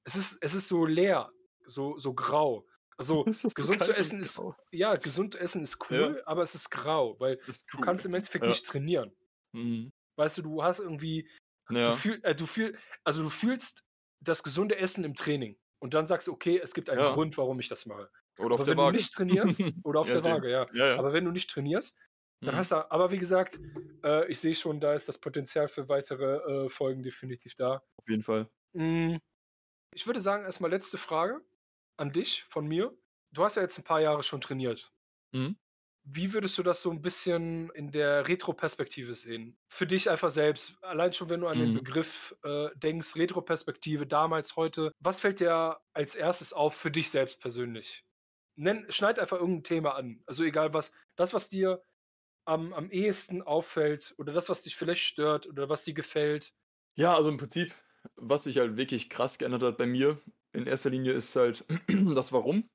[SPEAKER 1] es ist, es ist so leer, so, so grau. Also gesund zu essen ist,
[SPEAKER 2] grau?
[SPEAKER 1] ja, gesund essen ist cool, aber es ist grau, weil
[SPEAKER 2] Ist
[SPEAKER 1] du
[SPEAKER 2] cool.
[SPEAKER 1] kannst im Endeffekt
[SPEAKER 2] Ja.
[SPEAKER 1] nicht trainieren.
[SPEAKER 2] Mhm.
[SPEAKER 1] Weißt du, du hast irgendwie, du,
[SPEAKER 2] Ja.
[SPEAKER 1] fühl, äh, du, fühl, also du fühlst das gesunde Essen im Training und dann sagst du, okay, es gibt einen
[SPEAKER 2] Ja.
[SPEAKER 1] Grund, warum ich das mache.
[SPEAKER 2] Oder auf
[SPEAKER 1] aber
[SPEAKER 2] der
[SPEAKER 1] wenn du
[SPEAKER 2] Waage.
[SPEAKER 1] nicht trainierst, oder auf
[SPEAKER 2] Je
[SPEAKER 1] der. Waage, ja.
[SPEAKER 2] Ja, ja.
[SPEAKER 1] Aber wenn du nicht trainierst, dann
[SPEAKER 2] Mhm.
[SPEAKER 1] hast du, aber wie gesagt, äh, ich sehe schon, da ist das Potenzial für weitere äh, Folgen definitiv da.
[SPEAKER 2] Auf jeden Fall.
[SPEAKER 1] Mm, Ich würde sagen, erstmal letzte Frage an dich von mir. Du hast ja jetzt ein paar Jahre schon trainiert.
[SPEAKER 2] Mhm.
[SPEAKER 1] Wie würdest du das so ein bisschen in der Retro-Perspektive sehen? Für dich einfach selbst. Allein schon, wenn du an den
[SPEAKER 2] Mhm.
[SPEAKER 1] Begriff äh, denkst, Retro-Perspektive, damals, heute. Was fällt dir als erstes auf für dich selbst persönlich? Nenn, schneid einfach irgendein Thema an. Also egal was. Das, was dir am, am ehesten auffällt oder das, was dich vielleicht stört oder was dir gefällt.
[SPEAKER 2] Ja, also im Prinzip, was sich halt wirklich krass geändert hat bei mir, in erster Linie ist halt das Warum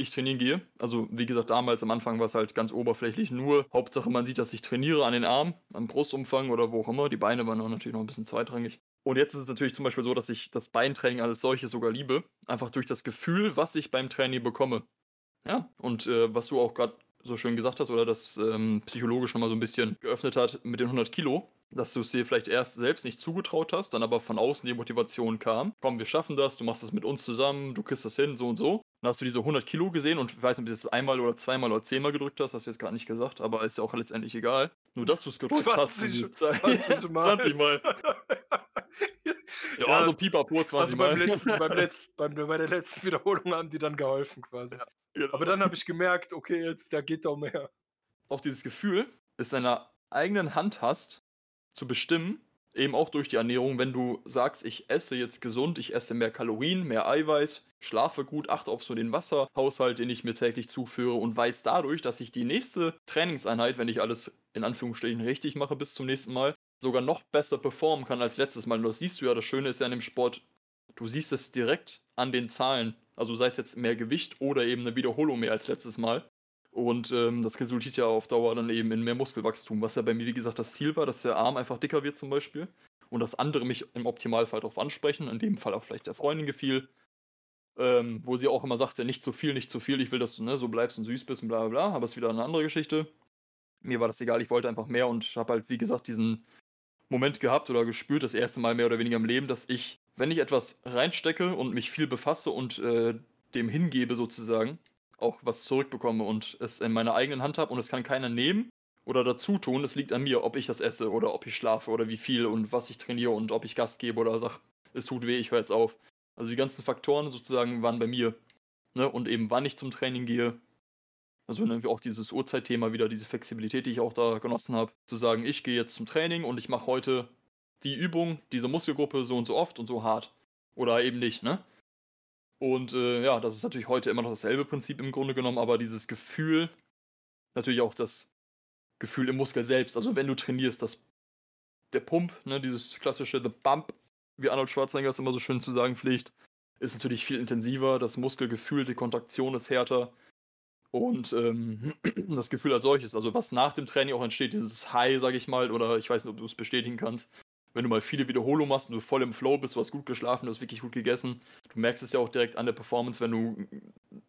[SPEAKER 2] ich trainieren gehe. Also, wie gesagt, damals am Anfang war es halt ganz oberflächlich nur. Hauptsache, man sieht, dass ich trainiere an den Armen, am Brustumfang oder wo auch immer. Die Beine waren natürlich noch ein bisschen zweitrangig. Und jetzt ist es natürlich zum Beispiel so, dass ich das Beintraining als solches sogar liebe. Einfach durch das Gefühl, was ich beim Training bekomme. Ja, und äh, was du auch gerade so schön gesagt hast, oder das ähm, psychologisch nochmal so ein bisschen geöffnet hat mit den 100 Kilo, dass du es dir vielleicht erst selbst nicht zugetraut hast, dann aber von außen die Motivation kam. Komm, wir schaffen das, du machst das mit uns zusammen, du kriegst das hin, so und so. Dann hast du diese 100 Kilo gesehen und ich weiß nicht, ob du das einmal oder zweimal oder zehnmal gedrückt hast, hast du jetzt gerade nicht gesagt, aber ist ja auch letztendlich egal. Nur, dass du es gedrückt hast.
[SPEAKER 1] 20
[SPEAKER 2] diese Zeit-
[SPEAKER 1] 20 Mal.
[SPEAKER 2] 20 Mal. Ja,
[SPEAKER 1] Ja,
[SPEAKER 2] so Pipapo 20
[SPEAKER 1] Also
[SPEAKER 2] Mal.
[SPEAKER 1] beim letzten, beim letzten, beim, bei der letzten Wiederholung haben die dann geholfen quasi.
[SPEAKER 2] Genau.
[SPEAKER 1] Aber dann habe ich gemerkt, okay, jetzt da geht doch mehr.
[SPEAKER 2] auch dieses Gefühl, es in deiner eigenen Hand hast, zu bestimmen, eben auch durch die Ernährung, wenn du sagst, ich esse jetzt gesund, ich esse mehr Kalorien, mehr Eiweiß, schlafe gut, achte auf so den Wasserhaushalt, den ich mir täglich zuführe und weiß dadurch, dass ich die nächste Trainingseinheit, wenn ich alles in Anführungsstrichen richtig mache bis zum nächsten Mal, sogar noch besser performen kann als letztes Mal. Und das siehst du ja, das Schöne ist ja an dem Sport, du siehst es direkt an den Zahlen. Also sei es jetzt mehr Gewicht oder eben eine Wiederholung mehr als letztes Mal. Und ähm, das resultiert ja auf Dauer dann eben in mehr Muskelwachstum, was ja bei mir, wie gesagt, das Ziel war, dass der Arm einfach dicker wird zum Beispiel. Und dass andere mich im Optimalfall darauf ansprechen, in dem Fall auch vielleicht der Freundin gefiel. Ähm, wo sie auch immer sagt, ja, nicht zu viel, nicht zu viel, ich will, dass du ne, so bleibst und süß bist und bla bla bla, aber es ist wieder eine andere Geschichte. Mir war das egal, ich wollte einfach mehr und habe halt, wie gesagt, diesen Moment gehabt oder gespürt, das erste Mal mehr oder weniger im Leben, dass ich, wenn ich etwas reinstecke und mich viel befasse und äh, dem hingebe sozusagen, auch was zurückbekomme und es in meiner eigenen Hand habe und es kann keiner nehmen oder dazu tun. Es liegt an mir, ob ich das esse oder ob ich schlafe oder wie viel und was ich trainiere und ob ich Gas gebe oder sag, es tut weh, ich höre jetzt auf. Also die ganzen Faktoren sozusagen waren bei mir. Ne? Und eben wann ich zum Training gehe. Also dann auch dieses Uhrzeitthema wieder, diese Flexibilität, die ich auch da genossen habe. Zu sagen, ich gehe jetzt zum Training und ich mache heute die Übung, diese Muskelgruppe so und so oft und so hart. Oder eben nicht, ne? Und äh, ja, das ist natürlich heute immer noch dasselbe Prinzip im Grunde genommen, aber dieses Gefühl, natürlich auch das Gefühl im Muskel selbst. Also wenn du trainierst, das, der Pump, ne, dieses klassische The Bump, wie Arnold Schwarzenegger es immer so schön zu sagen pflegt, ist natürlich viel intensiver. Das Muskelgefühl, die Kontraktion ist härter. Und ähm, das Gefühl als solches, also was nach dem Training auch entsteht, dieses High, sag ich mal, oder ich weiß nicht, ob du es bestätigen kannst, wenn du mal viele Wiederholungen machst und du voll im Flow bist, du hast gut geschlafen, du hast wirklich gut gegessen, du merkst es ja auch direkt an der Performance, wenn du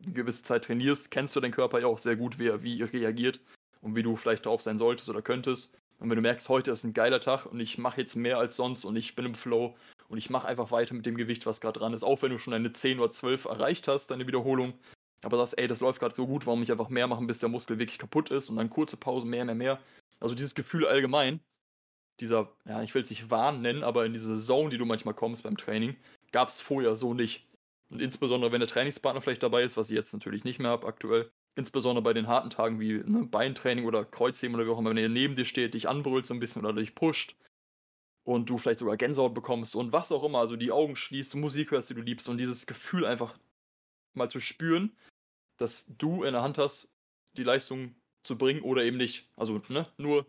[SPEAKER 2] eine gewisse Zeit trainierst, kennst du deinen Körper ja auch sehr gut, wie er wie reagiert und wie du vielleicht drauf sein solltest oder könntest. Und wenn du merkst, heute ist ein geiler Tag und ich mache jetzt mehr als sonst und ich bin im Flow und ich mache einfach weiter mit dem Gewicht, was gerade dran ist, auch wenn du schon eine 10 oder 12 erreicht hast, deine Wiederholung, aber sagst, ey, das läuft gerade so gut, warum nicht einfach mehr machen, bis der Muskel wirklich kaputt ist und dann kurze Pausen, mehr, mehr, mehr. Also dieses Gefühl allgemein, dieser, ja, ich will es nicht Wahn nennen, aber in diese Zone, die du manchmal kommst beim Training, gab es vorher so nicht. Und insbesondere, wenn der Trainingspartner vielleicht dabei ist, was ich jetzt natürlich nicht mehr habe aktuell, insbesondere bei den harten Tagen wie ne, Beintraining oder Kreuzheben oder wie auch immer, wenn er neben dir steht, dich anbrüllt so ein bisschen oder dich pusht und du vielleicht sogar Gänsehaut bekommst und was auch immer, also die Augen schließt, Musik hörst, die du liebst und dieses Gefühl einfach mal zu spüren, dass du in der Hand hast, die Leistung zu bringen oder eben nicht. Also ne, nur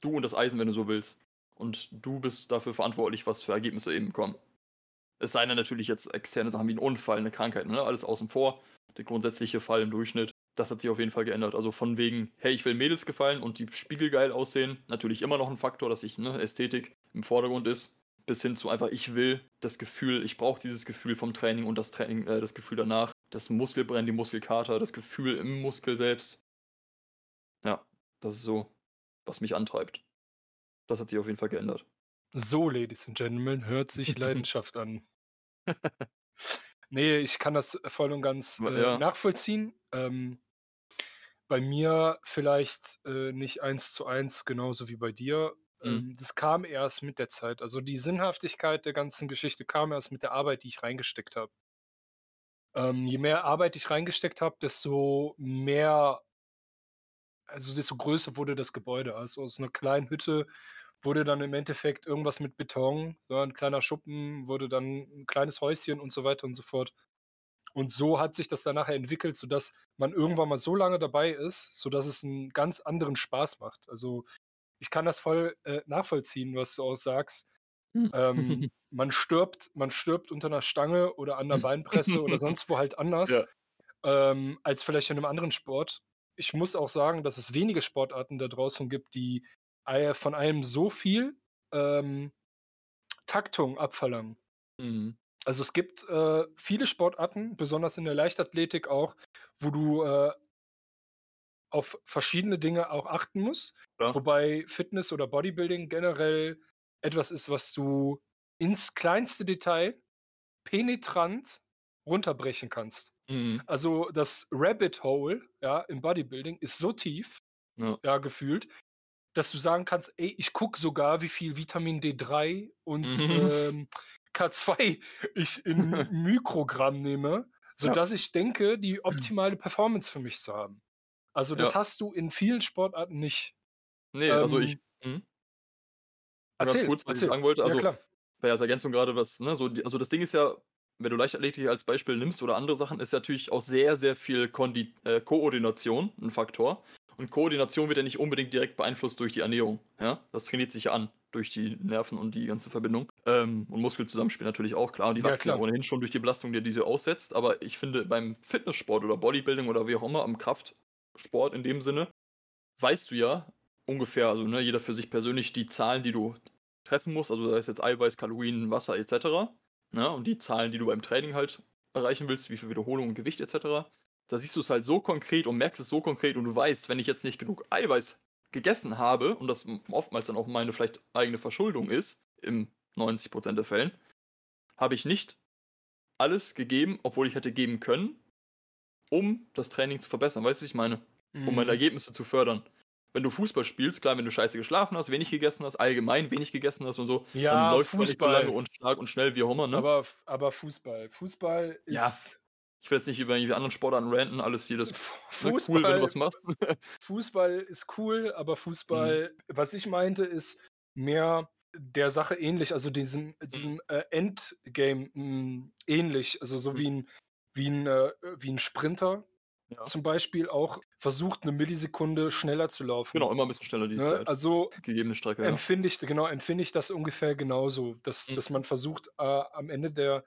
[SPEAKER 2] du und das Eisen, wenn du so willst. Und du bist dafür verantwortlich, was für Ergebnisse eben kommen. Es sei denn natürlich jetzt externe Sachen wie ein Unfall, eine Krankheit, ne? alles außen vor. Der grundsätzliche Fall im Durchschnitt, das hat sich auf jeden Fall geändert. Also von wegen, hey, ich will Mädels gefallen und die Spiegel geil aussehen, natürlich immer noch ein Faktor, dass ich, ne, Ästhetik im Vordergrund ist, bis hin zu einfach, ich will das Gefühl, ich brauche dieses Gefühl vom Training und das Training, äh, das Gefühl danach, das Muskelbrennen, die Muskelkater, das Gefühl im Muskel selbst. Ja, das ist so, was mich antreibt. Das hat sich auf jeden Fall geändert.
[SPEAKER 1] So, Ladies and Gentlemen, hört sich Leidenschaft an. nee, ich kann das voll und ganz äh, ja. nachvollziehen. Ähm, bei mir vielleicht äh, nicht eins zu eins genauso wie bei dir. Mhm. Ähm, das kam erst mit der Zeit. Also die Sinnhaftigkeit der ganzen Geschichte kam erst mit der Arbeit, die ich reingesteckt habe. Ähm, je mehr Arbeit ich reingesteckt habe, desto mehr, also desto größer wurde das Gebäude. Also aus einer kleinen Hütte wurde dann im Endeffekt irgendwas mit Beton, so ein kleiner Schuppen, wurde dann ein kleines Häuschen und so weiter und so fort. Und so hat sich das dann nachher entwickelt, sodass man irgendwann mal so lange dabei ist, sodass es einen ganz anderen Spaß macht. Also ich kann das voll äh, nachvollziehen, was du auch sagst. Hm. Ähm, man stirbt, man stirbt unter einer Stange oder an der Beinpresse oder sonst wo halt anders, ja. ähm, als vielleicht in einem anderen Sport. Ich muss auch sagen, dass es wenige Sportarten da draußen gibt, die von einem so viel ähm, Taktung abverlangen. Mhm. Also es gibt äh, viele Sportarten, besonders in der Leichtathletik auch, wo du äh, auf verschiedene Dinge auch achten musst. Ja. Wobei Fitness oder Bodybuilding generell etwas ist, was du ins kleinste Detail penetrant runterbrechen kannst. Mhm. Also das Rabbit Hole, ja, im Bodybuilding ist so tief, ja, ja gefühlt, dass du sagen kannst, ey, ich gucke sogar, wie viel Vitamin D3 und mhm. ähm, K2 ich in Mikrogramm nehme, sodass ja. ich denke, die optimale Performance für mich zu haben. Also das ja. hast du in vielen Sportarten nicht.
[SPEAKER 2] Nee, ähm, also ich. Mh. Erzähl, kurz, was erzähl. ich sagen wollte. Also, ja, klar. bei als Ergänzung gerade was, ne, so, also das Ding ist ja, wenn du Leichtathletik als Beispiel nimmst oder andere Sachen, ist natürlich auch sehr, sehr viel Kondi äh, Koordination ein Faktor. Und Koordination wird ja nicht unbedingt direkt beeinflusst durch die Ernährung. Ja? Das trainiert sich ja an durch die Nerven und die ganze Verbindung. Ähm, und Muskelzusammenspiel natürlich auch, klar. Und die ja, wachsen klar. ohnehin schon durch die Belastung, die diese aussetzt. Aber ich finde, beim Fitnesssport oder Bodybuilding oder wie auch immer, am Kraftsport in dem Sinne, weißt du ja ungefähr, also ne, jeder für sich persönlich, die Zahlen, die du treffen musst, also sei es jetzt Eiweiß, Kalorien, Wasser etc. Ne, und die Zahlen, die du beim Training halt erreichen willst, wie viel Wiederholung und Gewicht etc da siehst du es halt so konkret und merkst es so konkret und du weißt, wenn ich jetzt nicht genug Eiweiß gegessen habe, und das oftmals dann auch meine vielleicht eigene Verschuldung ist, im 90% der Fällen, habe ich nicht alles gegeben, obwohl ich hätte geben können, um das Training zu verbessern. Weißt du, was ich meine? Um meine mhm. Ergebnisse zu fördern. Wenn du Fußball spielst, klar, wenn du scheiße geschlafen hast, wenig gegessen hast, allgemein wenig gegessen hast und so, dann
[SPEAKER 1] Ja,
[SPEAKER 2] läufst du auch nicht so
[SPEAKER 1] Fußball.
[SPEAKER 2] lange und stark und schnell wie auch immer, ne?
[SPEAKER 1] Aber, aber Fußball. Fußball ist.
[SPEAKER 2] Ja, Ich will jetzt nicht über irgendwie anderen Sportarten ranten, alles hier, das ist ne, cool, wenn du was machst.
[SPEAKER 1] Fußball ist cool, aber Fußball,
[SPEAKER 2] Mhm.
[SPEAKER 1] was ich meinte, ist mehr der Sache ähnlich, also diesem,
[SPEAKER 2] Mhm.
[SPEAKER 1] diesem äh, Endgame mh, ähnlich, also so
[SPEAKER 2] Mhm.
[SPEAKER 1] wie ein, wie ein, äh, wie ein Sprinter
[SPEAKER 2] Ja.
[SPEAKER 1] zum Beispiel auch versucht, eine Millisekunde schneller zu laufen.
[SPEAKER 2] Genau, immer ein bisschen schneller die
[SPEAKER 1] Ne?
[SPEAKER 2] Zeit.
[SPEAKER 1] Also
[SPEAKER 2] Gegebene Strecke,
[SPEAKER 1] empfinde ich, genau, empfinde ich das ungefähr genauso, dass,
[SPEAKER 2] Mhm.
[SPEAKER 1] dass man versucht, äh, am Ende der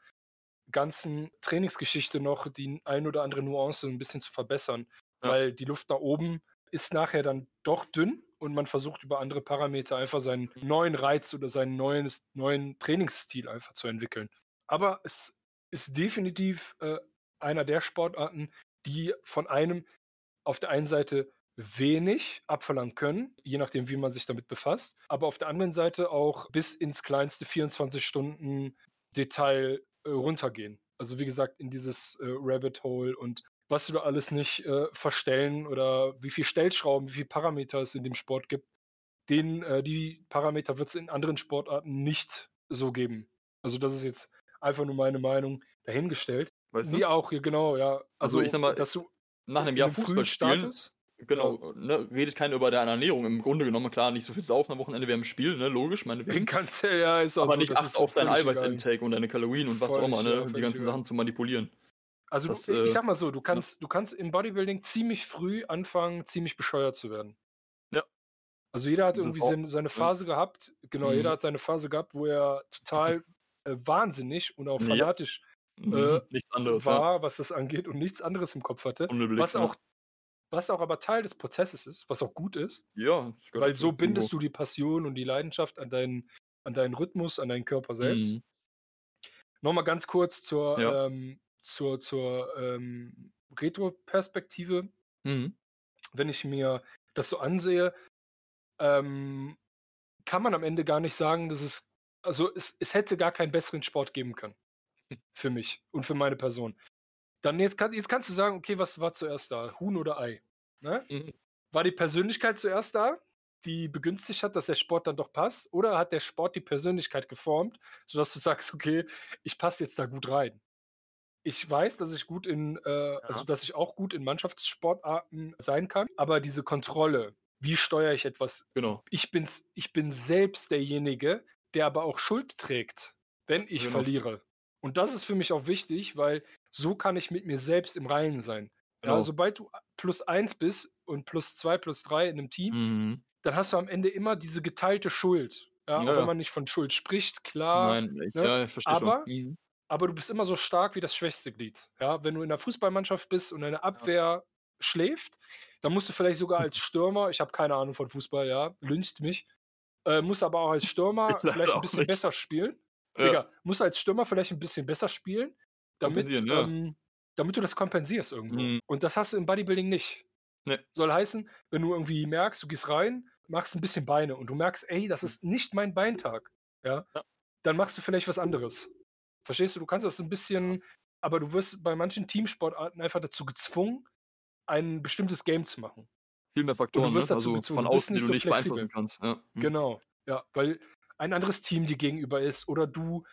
[SPEAKER 1] ganzen Trainingsgeschichte noch die ein oder andere Nuance ein bisschen zu verbessern,
[SPEAKER 2] Ja.
[SPEAKER 1] weil die Luft nach oben ist nachher dann doch dünn und man versucht über andere Parameter einfach seinen neuen Reiz oder seinen neuen, neuen Trainingsstil einfach zu entwickeln. Aber es ist definitiv äh, einer der Sportarten, die von einem auf der einen Seite wenig abverlangen können, je nachdem, wie man sich damit befasst, aber auf der anderen Seite auch bis ins kleinste 24 Stunden Detail äh, runtergehen. Also wie gesagt, in dieses äh, Rabbit Hole und was du da alles nicht äh, verstellen oder wie viel Stellschrauben, wie viel Parameter es in dem Sport gibt, den, äh, die Parameter wird es in anderen Sportarten nicht so geben. Also das ist jetzt einfach nur meine Meinung dahingestellt.
[SPEAKER 2] Weißt
[SPEAKER 1] Wie
[SPEAKER 2] du?
[SPEAKER 1] auch genau, ja.
[SPEAKER 2] Also, ich sag mal,
[SPEAKER 1] dass du
[SPEAKER 2] Nach einem
[SPEAKER 1] in
[SPEAKER 2] Jahr Fußball spielen, genau, ne, redet keiner über deine Ernährung. Im Grunde genommen, klar, nicht so viel saufen am Wochenende während dem Spiel, ne, logisch, meinetwegen.
[SPEAKER 1] Kannst ja, ja, ist auch
[SPEAKER 2] Aber
[SPEAKER 1] so,
[SPEAKER 2] nicht acht
[SPEAKER 1] ist
[SPEAKER 2] auf dein
[SPEAKER 1] völlig egal.
[SPEAKER 2] Eiweißintake und deine Kalorien und was auch immer, ne,
[SPEAKER 1] ja,
[SPEAKER 2] um die ganzen
[SPEAKER 1] egal.
[SPEAKER 2] Sachen zu manipulieren.
[SPEAKER 1] Also
[SPEAKER 2] Das,
[SPEAKER 1] du,
[SPEAKER 2] äh,
[SPEAKER 1] ich sag mal so, du kannst, du kannst im Bodybuilding ziemlich früh anfangen, ziemlich bescheuert zu werden.
[SPEAKER 2] Ja.
[SPEAKER 1] Also jeder hat irgendwie seine, seine Phase gehabt, genau,
[SPEAKER 2] Mhm.
[SPEAKER 1] jeder hat seine Phase gehabt, wo er total äh, wahnsinnig und auch
[SPEAKER 2] Ja.
[SPEAKER 1] fanatisch
[SPEAKER 2] Mhm,
[SPEAKER 1] Äh,
[SPEAKER 2] Nichts anderes, ja.
[SPEAKER 1] war, was das angeht und nichts anderes im Kopf hatte. Was
[SPEAKER 2] ja.
[SPEAKER 1] auch, was auch aber Teil des Prozesses ist, was auch gut ist,
[SPEAKER 2] Ja,
[SPEAKER 1] weil so bindest
[SPEAKER 2] irgendwo.
[SPEAKER 1] du die Passion und die Leidenschaft an deinen, an deinen Rhythmus, an deinen Körper selbst.
[SPEAKER 2] Mhm.
[SPEAKER 1] Nochmal ganz kurz zur,
[SPEAKER 2] Ja.
[SPEAKER 1] ähm, zur, zur ähm, Retro-Perspektive.
[SPEAKER 2] Mhm.
[SPEAKER 1] Wenn ich mir das so ansehe, ähm, kann man am Ende gar nicht sagen, dass es, also es, es hätte gar keinen besseren Sport geben können. Für mich und für meine Person. Dann jetzt, kann, jetzt kannst du sagen, okay, was war zuerst da? Huhn oder Ei? Ne?
[SPEAKER 2] Mhm.
[SPEAKER 1] War die Persönlichkeit zuerst da, die begünstigt hat, dass der Sport dann doch passt? Oder hat der Sport die Persönlichkeit geformt, sodass du sagst, okay, ich passe jetzt da gut rein? Ich weiß, dass ich gut in, äh, also dass ich auch gut in Mannschaftssportarten sein kann, aber diese Kontrolle, wie steuere ich etwas?
[SPEAKER 2] Genau.
[SPEAKER 1] Ich, bin's, ich bin selbst derjenige, der aber auch Schuld trägt, wenn ich
[SPEAKER 2] Genau.
[SPEAKER 1] verliere. Und das ist für mich auch wichtig, weil so kann ich mit mir selbst im Reinen sein.
[SPEAKER 2] Genau.
[SPEAKER 1] Ja, sobald du plus eins bist und plus zwei, plus drei in einem Team,
[SPEAKER 2] Mhm.
[SPEAKER 1] dann hast du am Ende immer diese geteilte Schuld. Ja,
[SPEAKER 2] Ja,
[SPEAKER 1] auch wenn man nicht von Schuld spricht, klar.
[SPEAKER 2] Nein, ich,
[SPEAKER 1] ne?
[SPEAKER 2] ja, ich verstehe
[SPEAKER 1] Aber-
[SPEAKER 2] schon. Mhm.
[SPEAKER 1] Aber du bist immer so stark wie das schwächste Glied. Ja, wenn du in der Fußballmannschaft bist und deine Abwehr schläft, dann musst du vielleicht sogar als Stürmer, ich habe keine Ahnung von Fußball, ja, lyncht mich, äh, musst aber auch als Stürmer vielleicht ein bisschen
[SPEAKER 2] nicht.
[SPEAKER 1] besser spielen.
[SPEAKER 2] Ja.
[SPEAKER 1] Digga, musst als Stürmer vielleicht ein bisschen besser spielen, damit,
[SPEAKER 2] ja.
[SPEAKER 1] ähm, damit du das kompensierst irgendwo.
[SPEAKER 2] Mhm.
[SPEAKER 1] Und das hast du im Bodybuilding nicht.
[SPEAKER 2] Nee.
[SPEAKER 1] Soll heißen, wenn du irgendwie merkst, du gehst rein, machst ein bisschen Beine und du merkst, ey, das ist nicht mein Beintag, ja,
[SPEAKER 2] Ja.
[SPEAKER 1] dann machst du vielleicht was anderes. Verstehst du? Du kannst das ein bisschen, aber du wirst bei manchen Teamsportarten einfach dazu gezwungen, ein bestimmtes Game zu machen.
[SPEAKER 2] Viel mehr Faktoren,
[SPEAKER 1] wirst
[SPEAKER 2] ne?
[SPEAKER 1] dazu
[SPEAKER 2] also
[SPEAKER 1] gezwungen,
[SPEAKER 2] von
[SPEAKER 1] du
[SPEAKER 2] außen, die
[SPEAKER 1] nicht
[SPEAKER 2] du
[SPEAKER 1] so
[SPEAKER 2] nicht
[SPEAKER 1] flexibel.
[SPEAKER 2] beeinflussen kannst. Ja. Mhm.
[SPEAKER 1] Genau, ja, weil ein anderes Team dir gegenüber ist oder du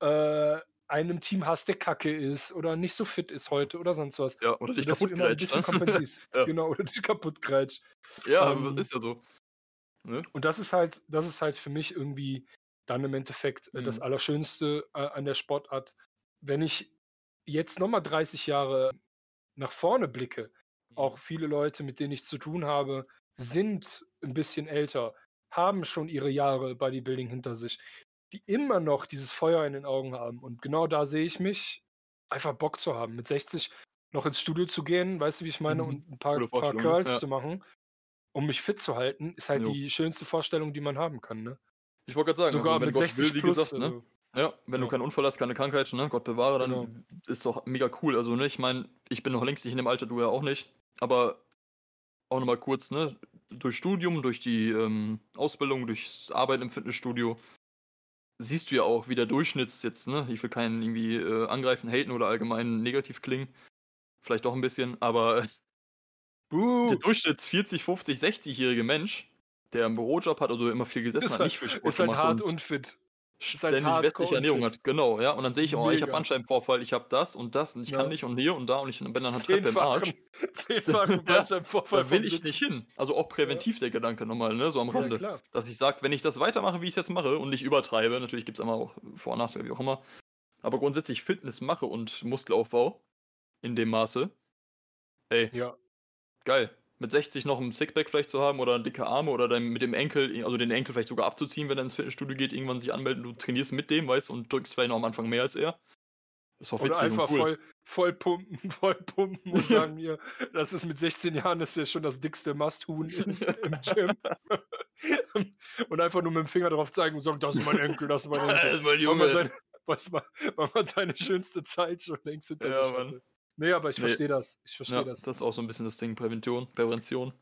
[SPEAKER 1] äh, einem Team hast, der kacke ist oder nicht so fit ist heute oder sonst was.
[SPEAKER 2] ja, oder dich kaputt
[SPEAKER 1] immer ein
[SPEAKER 2] grätscht,
[SPEAKER 1] bisschen
[SPEAKER 2] ne?
[SPEAKER 1] kompensierst.
[SPEAKER 2] Ja.
[SPEAKER 1] Genau, oder dich kaputt grätscht.
[SPEAKER 2] Ja,
[SPEAKER 1] Ähm,
[SPEAKER 2] ist ja so. Ne?
[SPEAKER 1] Und das ist halt, das ist halt für mich irgendwie dann im Endeffekt äh, das
[SPEAKER 2] Mhm.
[SPEAKER 1] Allerschönste äh, an der Sportart. Wenn ich jetzt nochmal 30 Jahre nach vorne blicke, auch viele Leute, mit denen ich zu tun habe, sind ein bisschen älter, haben schon ihre Jahre Bodybuilding hinter sich, die immer noch dieses Feuer in den Augen haben. Und genau da sehe ich mich, einfach Bock zu haben, mit 60 noch ins Studio zu gehen, weißt du, wie ich meine,
[SPEAKER 2] Mhm.
[SPEAKER 1] und ein paar, paar
[SPEAKER 2] ne?
[SPEAKER 1] Curls
[SPEAKER 2] Ja.
[SPEAKER 1] zu machen, um mich fit zu halten, ist halt
[SPEAKER 2] Jo.
[SPEAKER 1] die schönste Vorstellung, die man haben kann. Ne?
[SPEAKER 2] Ich wollte gerade sagen,
[SPEAKER 1] Sogar
[SPEAKER 2] also, wenn
[SPEAKER 1] mit
[SPEAKER 2] Gott
[SPEAKER 1] 60
[SPEAKER 2] will,
[SPEAKER 1] plus.
[SPEAKER 2] gesagt, ne?
[SPEAKER 1] also,
[SPEAKER 2] Ja, wenn du
[SPEAKER 1] Ja.
[SPEAKER 2] keinen Unfall hast, keine Krankheit, ne, Gott bewahre, dann
[SPEAKER 1] Genau.
[SPEAKER 2] ist doch mega cool. Also, ne, ich meine, ich bin noch längst nicht in dem Alter, du ja auch nicht. Aber auch nochmal kurz, ne, durch Studium, durch die ähm, Ausbildung, durchs Arbeiten im Fitnessstudio, siehst du ja auch, wie der Durchschnitts jetzt, ne, ich will keinen irgendwie äh, angreifen, haten oder allgemein negativ klingen. Vielleicht doch ein bisschen, aber
[SPEAKER 1] Buh.
[SPEAKER 2] Der Durchschnitts 40, 50, 60-jährige Mensch, der einen Bürojob hat oder immer viel gesessen
[SPEAKER 1] Ist
[SPEAKER 2] hat,
[SPEAKER 1] halt-
[SPEAKER 2] nicht viel Sport
[SPEAKER 1] Ist halt
[SPEAKER 2] gemacht
[SPEAKER 1] hart
[SPEAKER 2] und
[SPEAKER 1] unfit. halt
[SPEAKER 2] ständig
[SPEAKER 1] hardcore
[SPEAKER 2] westliche Ernährung hat. Genau, ja. Und dann sehe ich, oh, ich habe
[SPEAKER 1] Mega.
[SPEAKER 2] Bandscheibenvorfall, ich habe das und das und ich kann
[SPEAKER 1] Ja.
[SPEAKER 2] nicht und hier und da und ich bin dann halt Treppe im Arsch.
[SPEAKER 1] Zehnfachen,
[SPEAKER 2] Ja,
[SPEAKER 1] Bandscheibenvorfall
[SPEAKER 2] Da will ich nicht hin. Also auch präventiv der Gedanke nochmal, ne? So am
[SPEAKER 1] Ja,
[SPEAKER 2] Rande.
[SPEAKER 1] klar.
[SPEAKER 2] dass ich sage, wenn ich das weitermache, wie ich es jetzt mache und nicht übertreibe, natürlich gibt es immer auch Vor- und Nachteile, wie auch immer, aber grundsätzlich Fitness mache und Muskelaufbau in dem Maße, ey,
[SPEAKER 1] Ja.
[SPEAKER 2] geil. Mit 60 noch ein Sickback vielleicht zu haben oder dicke Arme oder dann mit dem Enkel, also den Enkel vielleicht sogar abzuziehen, wenn er ins Fitnessstudio geht, irgendwann sich anmelden, du trainierst mit dem, weißt und drückst vielleicht noch am Anfang mehr als er. Ist doch
[SPEAKER 1] Oder
[SPEAKER 2] witzig
[SPEAKER 1] einfach
[SPEAKER 2] und cool.
[SPEAKER 1] voll, voll pumpen, voll pumpen und sagen mir, das ist mit 16 Jahren das ist ja schon das dickste Masthuhn im, im Gym. und einfach nur mit dem Finger drauf zeigen und sagen, das ist mein Enkel, das ist mein
[SPEAKER 2] Das
[SPEAKER 1] Enkel.
[SPEAKER 2] ist mein
[SPEAKER 1] Weil man,
[SPEAKER 2] Junge.
[SPEAKER 1] seine, man, weil man seine schönste Zeit schon längst hinter
[SPEAKER 2] Ja,
[SPEAKER 1] sich
[SPEAKER 2] Mann.
[SPEAKER 1] Nee, aber ich
[SPEAKER 2] Nee.
[SPEAKER 1] verstehe das. Ich verstehe
[SPEAKER 2] Ja,
[SPEAKER 1] das.
[SPEAKER 2] das ist auch so ein bisschen das Ding, Prävention, Prävention.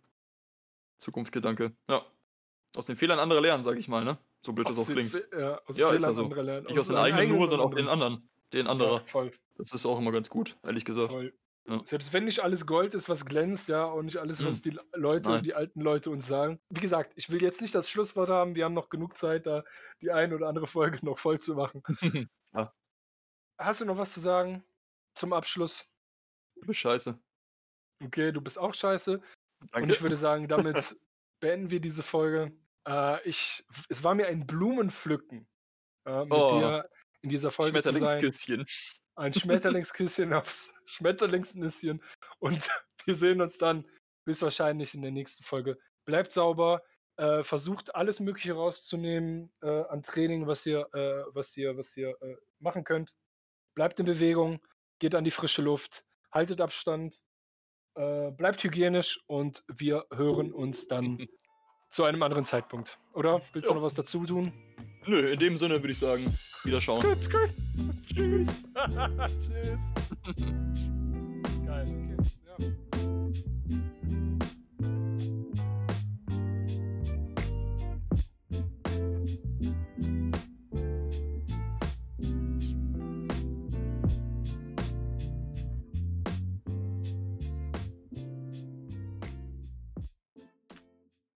[SPEAKER 2] Zukunftsgedanke. Ja. Aus den Fehlern anderer lernen, sag ich mal, ne? So blöd das
[SPEAKER 1] Aus
[SPEAKER 2] auch
[SPEAKER 1] den
[SPEAKER 2] klingt.
[SPEAKER 1] Fe- ja, aus
[SPEAKER 2] Ja, ist
[SPEAKER 1] Fehlern
[SPEAKER 2] ja so.
[SPEAKER 1] anderer lernen.
[SPEAKER 2] Nicht aus den
[SPEAKER 1] seinen
[SPEAKER 2] eigenen nur, sondern auch den
[SPEAKER 1] anderen.
[SPEAKER 2] anderen. Den
[SPEAKER 1] Ja,
[SPEAKER 2] anderer.
[SPEAKER 1] voll,
[SPEAKER 2] Das ist auch immer ganz gut, ehrlich gesagt.
[SPEAKER 1] voll.
[SPEAKER 2] Ja.
[SPEAKER 1] Selbst wenn nicht alles Gold ist, was glänzt, ja, und nicht alles, was die Leute,
[SPEAKER 2] Nein.
[SPEAKER 1] die alten Leute uns sagen. Wie gesagt, ich will jetzt nicht das Schlusswort haben, wir haben noch genug Zeit, da die eine oder andere Folge noch voll zu machen.
[SPEAKER 2] Ja.
[SPEAKER 1] Hast du noch was zu sagen zum Abschluss?
[SPEAKER 2] Du bist scheiße.
[SPEAKER 1] Okay, du bist auch scheiße.
[SPEAKER 2] Danke.
[SPEAKER 1] Und ich würde sagen, damit beenden wir diese Folge. Äh, ich, es war mir ein Blumenpflücken, äh, mit
[SPEAKER 2] Oh.
[SPEAKER 1] dir in dieser Folge zu sein. Ein Schmetterlingsküsschen aufs Schmetterlingsnüsschen. Und wir sehen uns dann höchstwahrscheinlich in der nächsten Folge. Bleibt sauber, äh, versucht alles Mögliche rauszunehmen äh, an Training, was ihr, äh, was ihr, was ihr äh, machen könnt. Bleibt in Bewegung, geht an die frische Luft, haltet Abstand, äh, bleibt hygienisch und wir hören uns dann zu einem anderen Zeitpunkt. Oder? Willst du
[SPEAKER 2] Ja.
[SPEAKER 1] noch was dazu tun?
[SPEAKER 2] Nö, in dem Sinne würde ich sagen, wieder schauen.
[SPEAKER 1] Skrt, skrt. Tschüss. Tschüss.